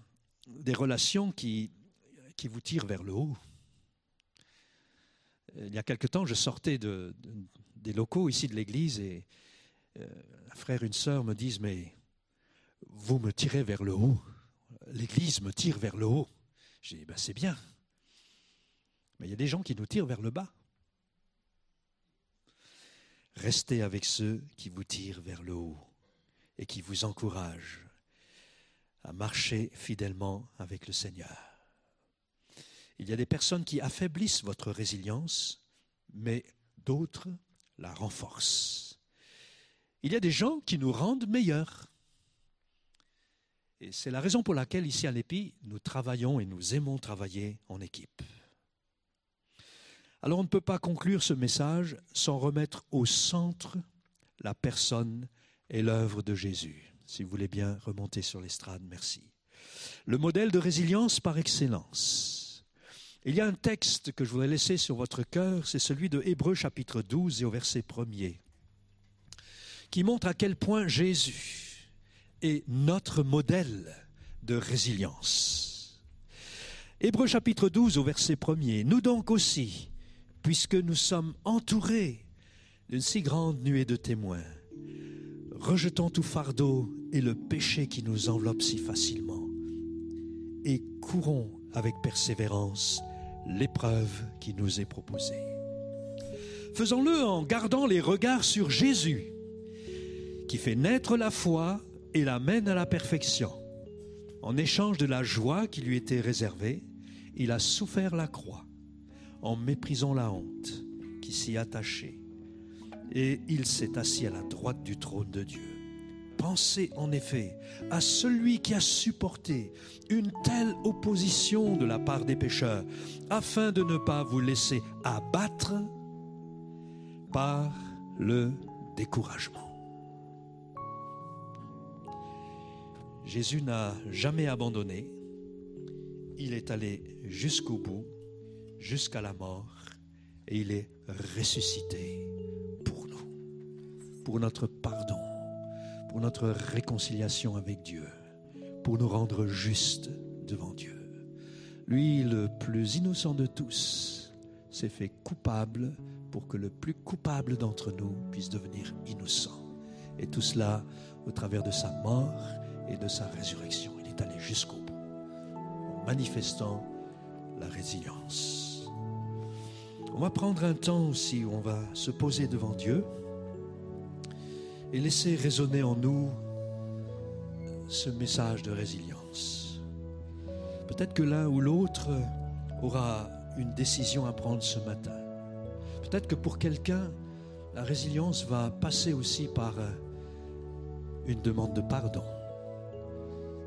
des relations qui, qui vous tirent vers le haut. Il y a quelque temps, je sortais de, des locaux ici de l'église et euh, un frère une sœur me disent, mais vous me tirez vers le haut. L'église me tire vers le haut. J'ai dit, ben c'est bien. Mais il y a des gens qui nous tirent vers le bas. Restez avec ceux qui vous tirent vers le haut et qui vous encouragent à marcher fidèlement avec le Seigneur. Il y a des personnes qui affaiblissent votre résilience, mais d'autres la renforcent. Il y a des gens qui nous rendent meilleurs. Et c'est la raison pour laquelle ici à l'EPI, nous travaillons et nous aimons travailler en équipe. Alors on ne peut pas conclure ce message sans remettre au centre la personne et l'œuvre de Jésus. Si vous voulez bien remonter sur l'estrade, merci. Le modèle de résilience par excellence. Il y a un texte que je voudrais laisser sur votre cœur, c'est celui de Hébreu chapitre 12 et au verset 1er, qui montre à quel point Jésus est notre modèle de résilience. Hébreu chapitre 12 au verset 1er. Nous donc aussi, puisque nous sommes entourés d'une si grande nuée de témoins. Rejetons tout fardeau et le péché qui nous enveloppe si facilement, et courons avec persévérance l'épreuve qui nous est proposée. Faisons-le en gardant les regards sur Jésus, qui fait naître la foi et la mène à la perfection. En échange de la joie qui lui était réservée, il a souffert la croix en méprisant la honte qui s'y attachait. Et il s'est assis à la droite du trône de Dieu. Pensez en effet à celui qui a supporté une telle opposition de la part des pécheurs, afin de ne pas vous laisser abattre par le découragement. Jésus n'a jamais abandonné, il est allé jusqu'au bout jusqu'à la mort et il est ressuscité pour nous, pour notre pardon, pour notre réconciliation avec Dieu, pour nous rendre justes devant Dieu. Lui, le plus innocent de tous, s'est fait coupable pour que le plus coupable d'entre nous puisse devenir innocent. Et tout cela au travers de sa mort et de sa résurrection. Il est allé jusqu'au bout, en manifestant la résilience. On va prendre un temps aussi où on va se poser devant Dieu et laisser résonner en nous ce message de résilience. Peut-être que l'un ou l'autre aura une décision à prendre ce matin. Peut-être que pour quelqu'un, la résilience va passer aussi par une demande de pardon.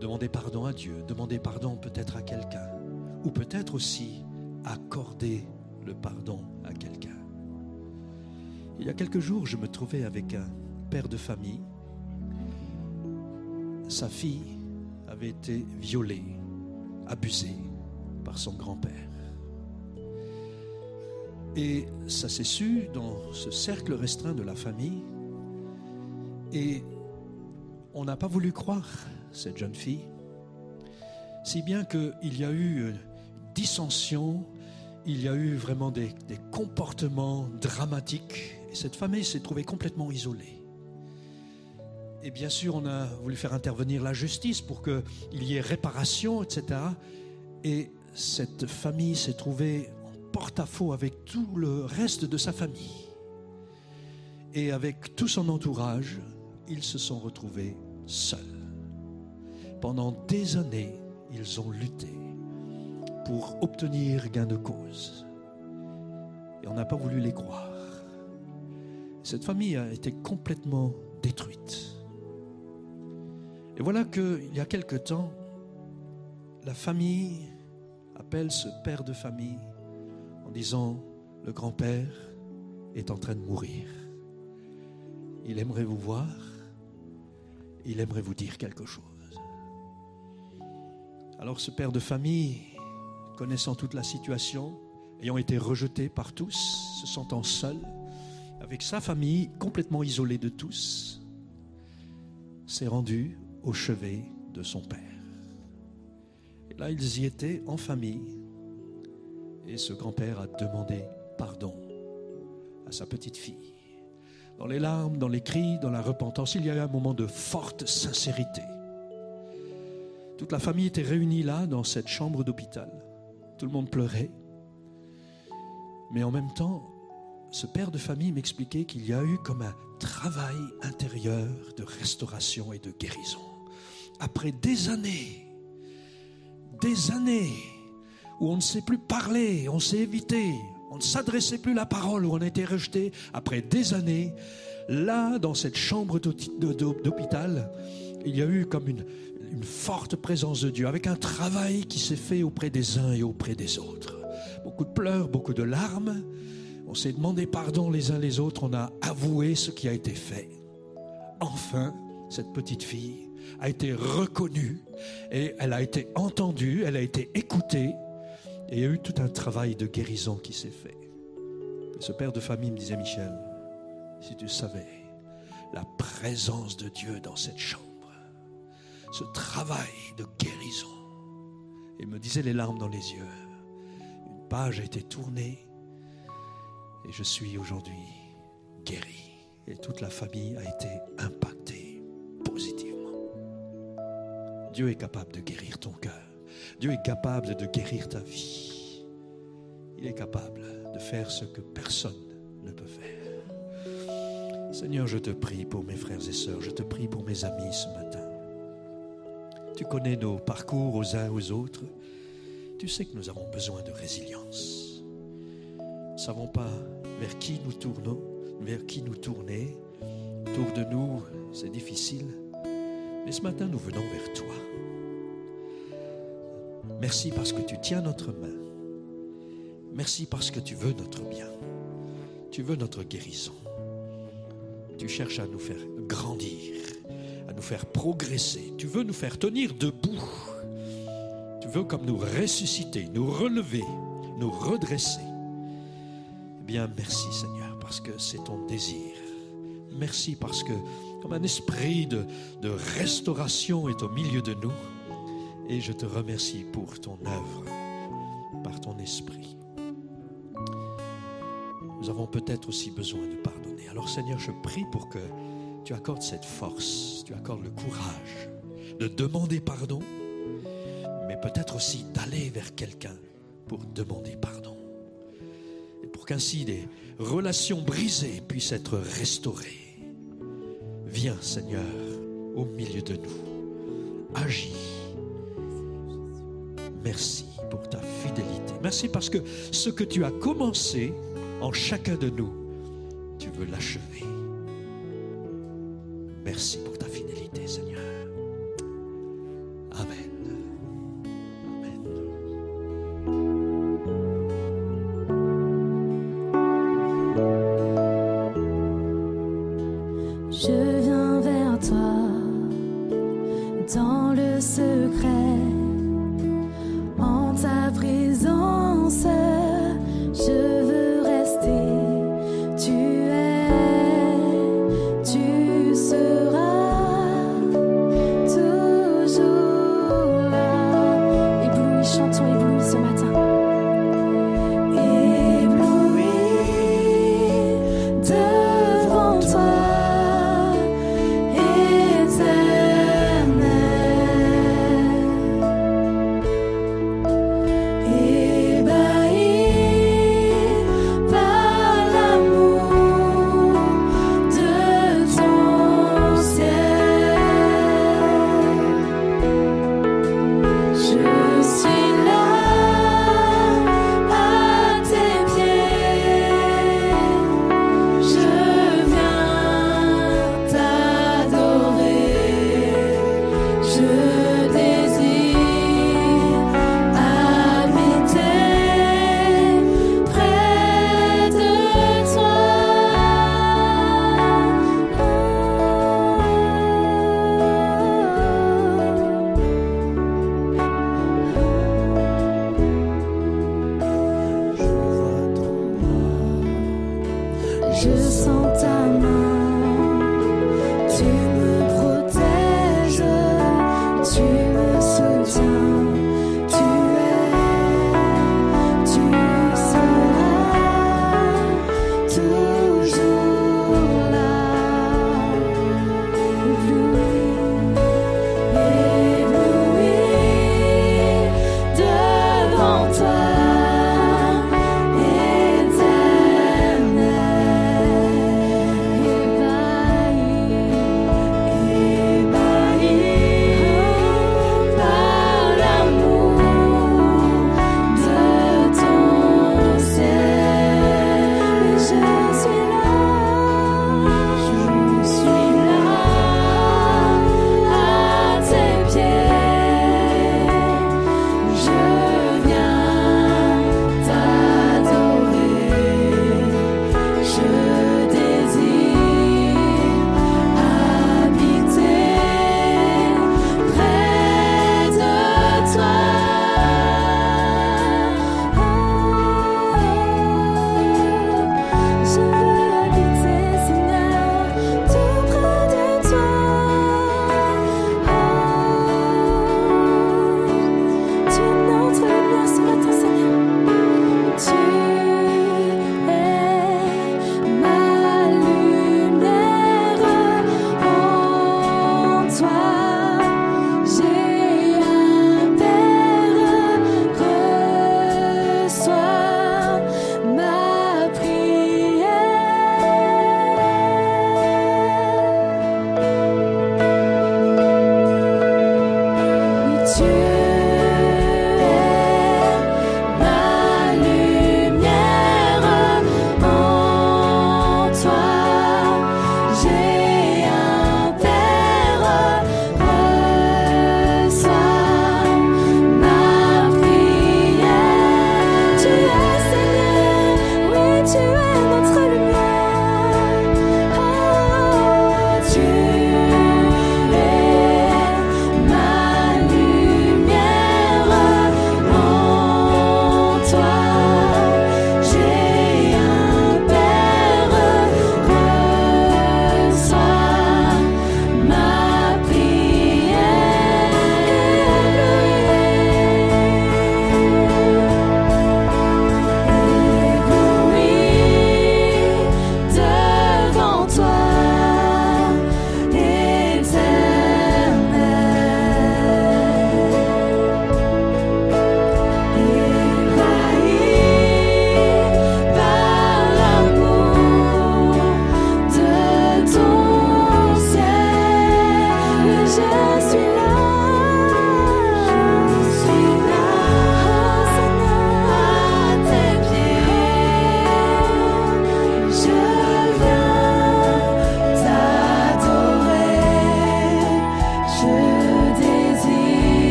Demander pardon à Dieu, demander pardon peut-être à quelqu'un, ou peut-être aussi accorder le pardon à quelqu'un. Il y a quelques jours, je me trouvais avec un père de famille. Sa fille avait été violée, abusée par son grand-père. Et ça s'est su dans ce cercle restreint de la famille. Et on n'a pas voulu croire cette jeune fille, si bien qu'il y a eu dissension, il y a eu vraiment des, des comportements dramatiques, et cette famille s'est trouvée complètement isolée. Et bien sûr, on a voulu faire intervenir la justice pour qu'il y ait réparation, etc. Et cette famille s'est trouvée en porte-à-faux avec tout le reste de sa famille. Et avec tout son entourage, ils se sont retrouvés seuls. Pendant des années, ils ont lutté pour obtenir gain de cause. Et on n'a pas voulu les croire. Cette famille a été complètement détruite. Et voilà qu'il y a quelque temps, la famille appelle ce père de famille en disant, le grand-père est en train de mourir. Il aimerait vous voir, il aimerait vous dire quelque chose. Alors ce père de famille, connaissant toute la situation, ayant été rejeté par tous, se sentant seul, avec sa famille complètement isolée de tous, s'est rendu au chevet de son père. Et là, ils y étaient en famille, et ce grand-père a demandé pardon à sa petite fille. Dans les larmes, dans les cris, dans la repentance, il y a eu un moment de forte sincérité. Toute la famille était réunie là, dans cette chambre d'hôpital. Tout le monde pleurait. Mais en même temps, ce père de famille m'expliquait qu'il y a eu comme un travail intérieur de restauration et de guérison. Après des années, des années où on ne sait plus parler, on s'est évité, on ne s'adressait plus la parole, où on a été rejeté, après des années, là, dans cette chambre d'hôpital, il y a eu comme une, une forte présence de Dieu, avec un travail qui s'est fait auprès des uns et auprès des autres. Beaucoup de pleurs, beaucoup de larmes. On s'est demandé pardon les uns les autres, on a avoué ce qui a été fait. Enfin, cette petite fille a été reconnue et elle a été entendue, elle a été écoutée et il y a eu tout un travail de guérison qui s'est fait. Ce père de famille me disait, Michel, si tu savais la présence de Dieu dans cette chambre, ce travail de guérison. Il me disait les larmes dans les yeux. Une page a été tournée et je suis aujourd'hui guéri. Et toute la famille a été impactée positivement. Dieu est capable de guérir ton cœur. Dieu est capable de guérir ta vie. Il est capable de faire ce que personne ne peut faire. Seigneur, je te prie pour mes frères et sœurs, je te prie pour mes amis ce matin. Tu connais nos parcours aux uns aux autres. Tu sais que nous avons besoin de résilience. Nous ne savons pas vers qui nous tournons, vers qui nous tourner. Autour de nous, c'est difficile. Mais ce matin, nous venons vers toi. Merci parce que tu tiens notre main. Merci parce que tu veux notre bien. Tu veux notre guérison. Tu cherches à nous faire grandir à nous faire progresser. Tu veux nous faire tenir debout. Tu veux comme nous ressusciter, nous relever, nous redresser. Eh bien, merci Seigneur, parce que c'est ton désir. Merci parce que comme un esprit de, restauration est au milieu de nous. Et je te remercie pour ton œuvre, par ton esprit. Nous avons peut-être aussi besoin de pardonner. Alors Seigneur, je prie pour que tu accordes cette force, tu accordes le courage de demander pardon, mais peut-être aussi d'aller vers quelqu'un pour demander pardon. Et pour qu'ainsi des relations brisées puissent être restaurées. Viens Seigneur au milieu de nous. Agis. Merci pour ta fidélité. Merci parce que ce que tu as commencé en chacun de nous, tu veux l'achever. Merci pour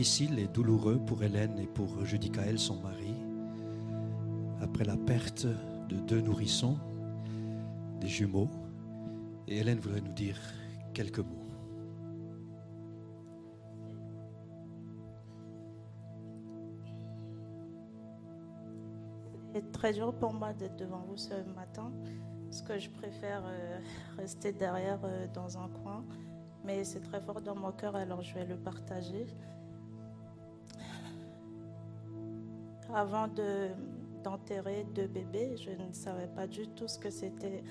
difficile et douloureux pour Hélène et pour Judicaël, son mari, après la perte de deux nourrissons, des jumeaux. Et Hélène voudrait nous dire quelques mots. C'est très dur pour moi d'être devant vous ce matin, parce que je préfère euh, rester derrière euh, dans un coin, mais c'est très fort dans mon cœur, alors je vais le partager. Avant de, d'enterrer deux bébés, je ne savais pas du tout ce que c'était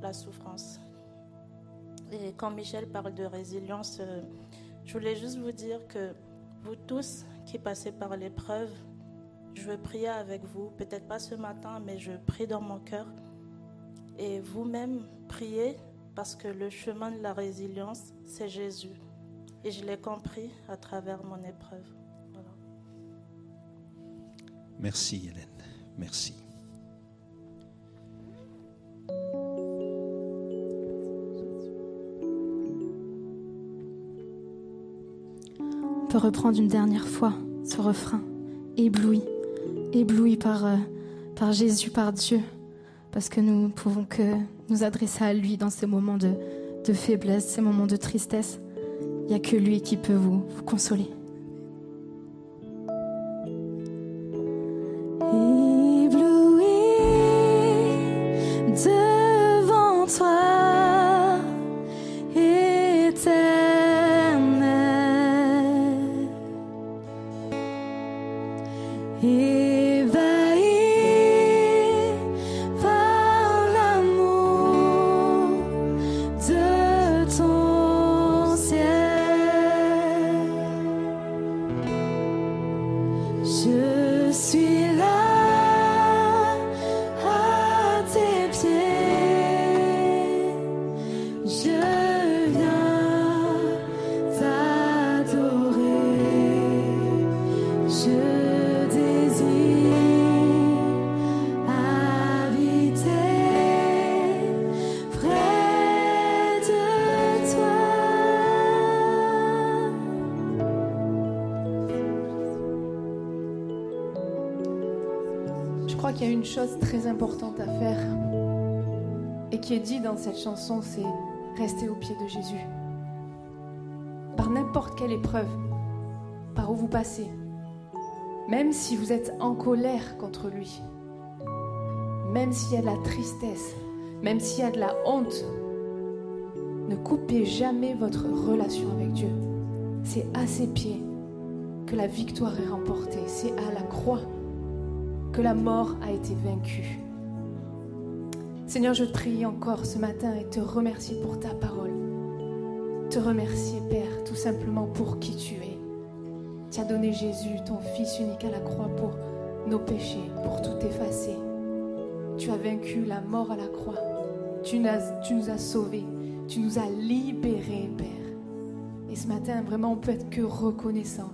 la souffrance. Et quand Michel parle de résilience, euh, je voulais juste vous dire que vous tous qui passez par l'épreuve, je veux prier avec vous, peut-être pas ce matin, mais je prie dans mon cœur. Et vous-même, priez parce que le chemin de la résilience, c'est Jésus. Et je l'ai compris à travers mon épreuve. Merci Hélène, merci. On peut reprendre une dernière fois ce refrain, ébloui, ébloui par, euh, Jésus, par Dieu, parce que nous ne pouvons que nous adresser à lui dans ces moments de, faiblesse, ces moments de tristesse. Il n'y a que lui qui peut vous consoler. Dit dans cette chanson, c'est rester au pied de Jésus. Par n'importe quelle épreuve, par où vous passez, même si vous êtes en colère contre lui, même s'il y a de la tristesse, même s'il y a de la honte, ne coupez jamais votre relation avec Dieu. C'est à ses pieds que la victoire est remportée. C'est à la croix que la mort a été vaincue. Seigneur, je prie encore ce matin et te remercie pour ta parole. Te remercier, Père, tout simplement pour qui tu es. Tu as donné Jésus, ton Fils unique à la croix pour nos péchés, pour tout effacer. Tu as vaincu la mort à la croix. Tu nous as, tu nous as sauvés. Tu nous as libérés, Père. Et ce matin, vraiment, on peut être que reconnaissant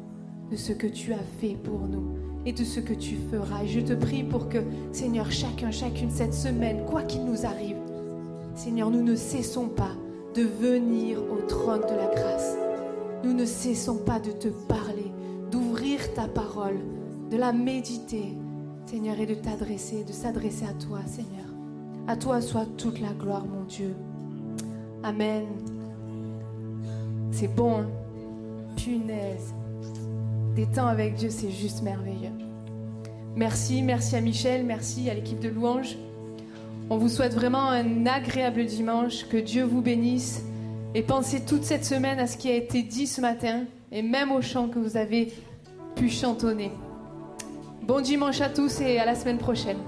de ce que tu as fait pour nous et de ce que tu feras. Et je te prie pour que, Seigneur, chacun, chacune cette semaine, quoi qu'il nous arrive, Seigneur, nous ne cessons pas de venir au trône de la grâce. Nous ne cessons pas de te parler, d'ouvrir ta parole, de la méditer, Seigneur, et de t'adresser, de s'adresser à toi, Seigneur. À toi soit toute la gloire, mon Dieu. Amen. C'est bon, hein? punaise. Des temps avec Dieu, c'est juste merveilleux. Merci, merci à Michel, merci à l'équipe de Louange. On vous souhaite vraiment un agréable dimanche, que Dieu vous bénisse et pensez toute cette semaine à ce qui a été dit ce matin et même au chant que vous avez pu chantonner. Bon dimanche à tous et à la semaine prochaine.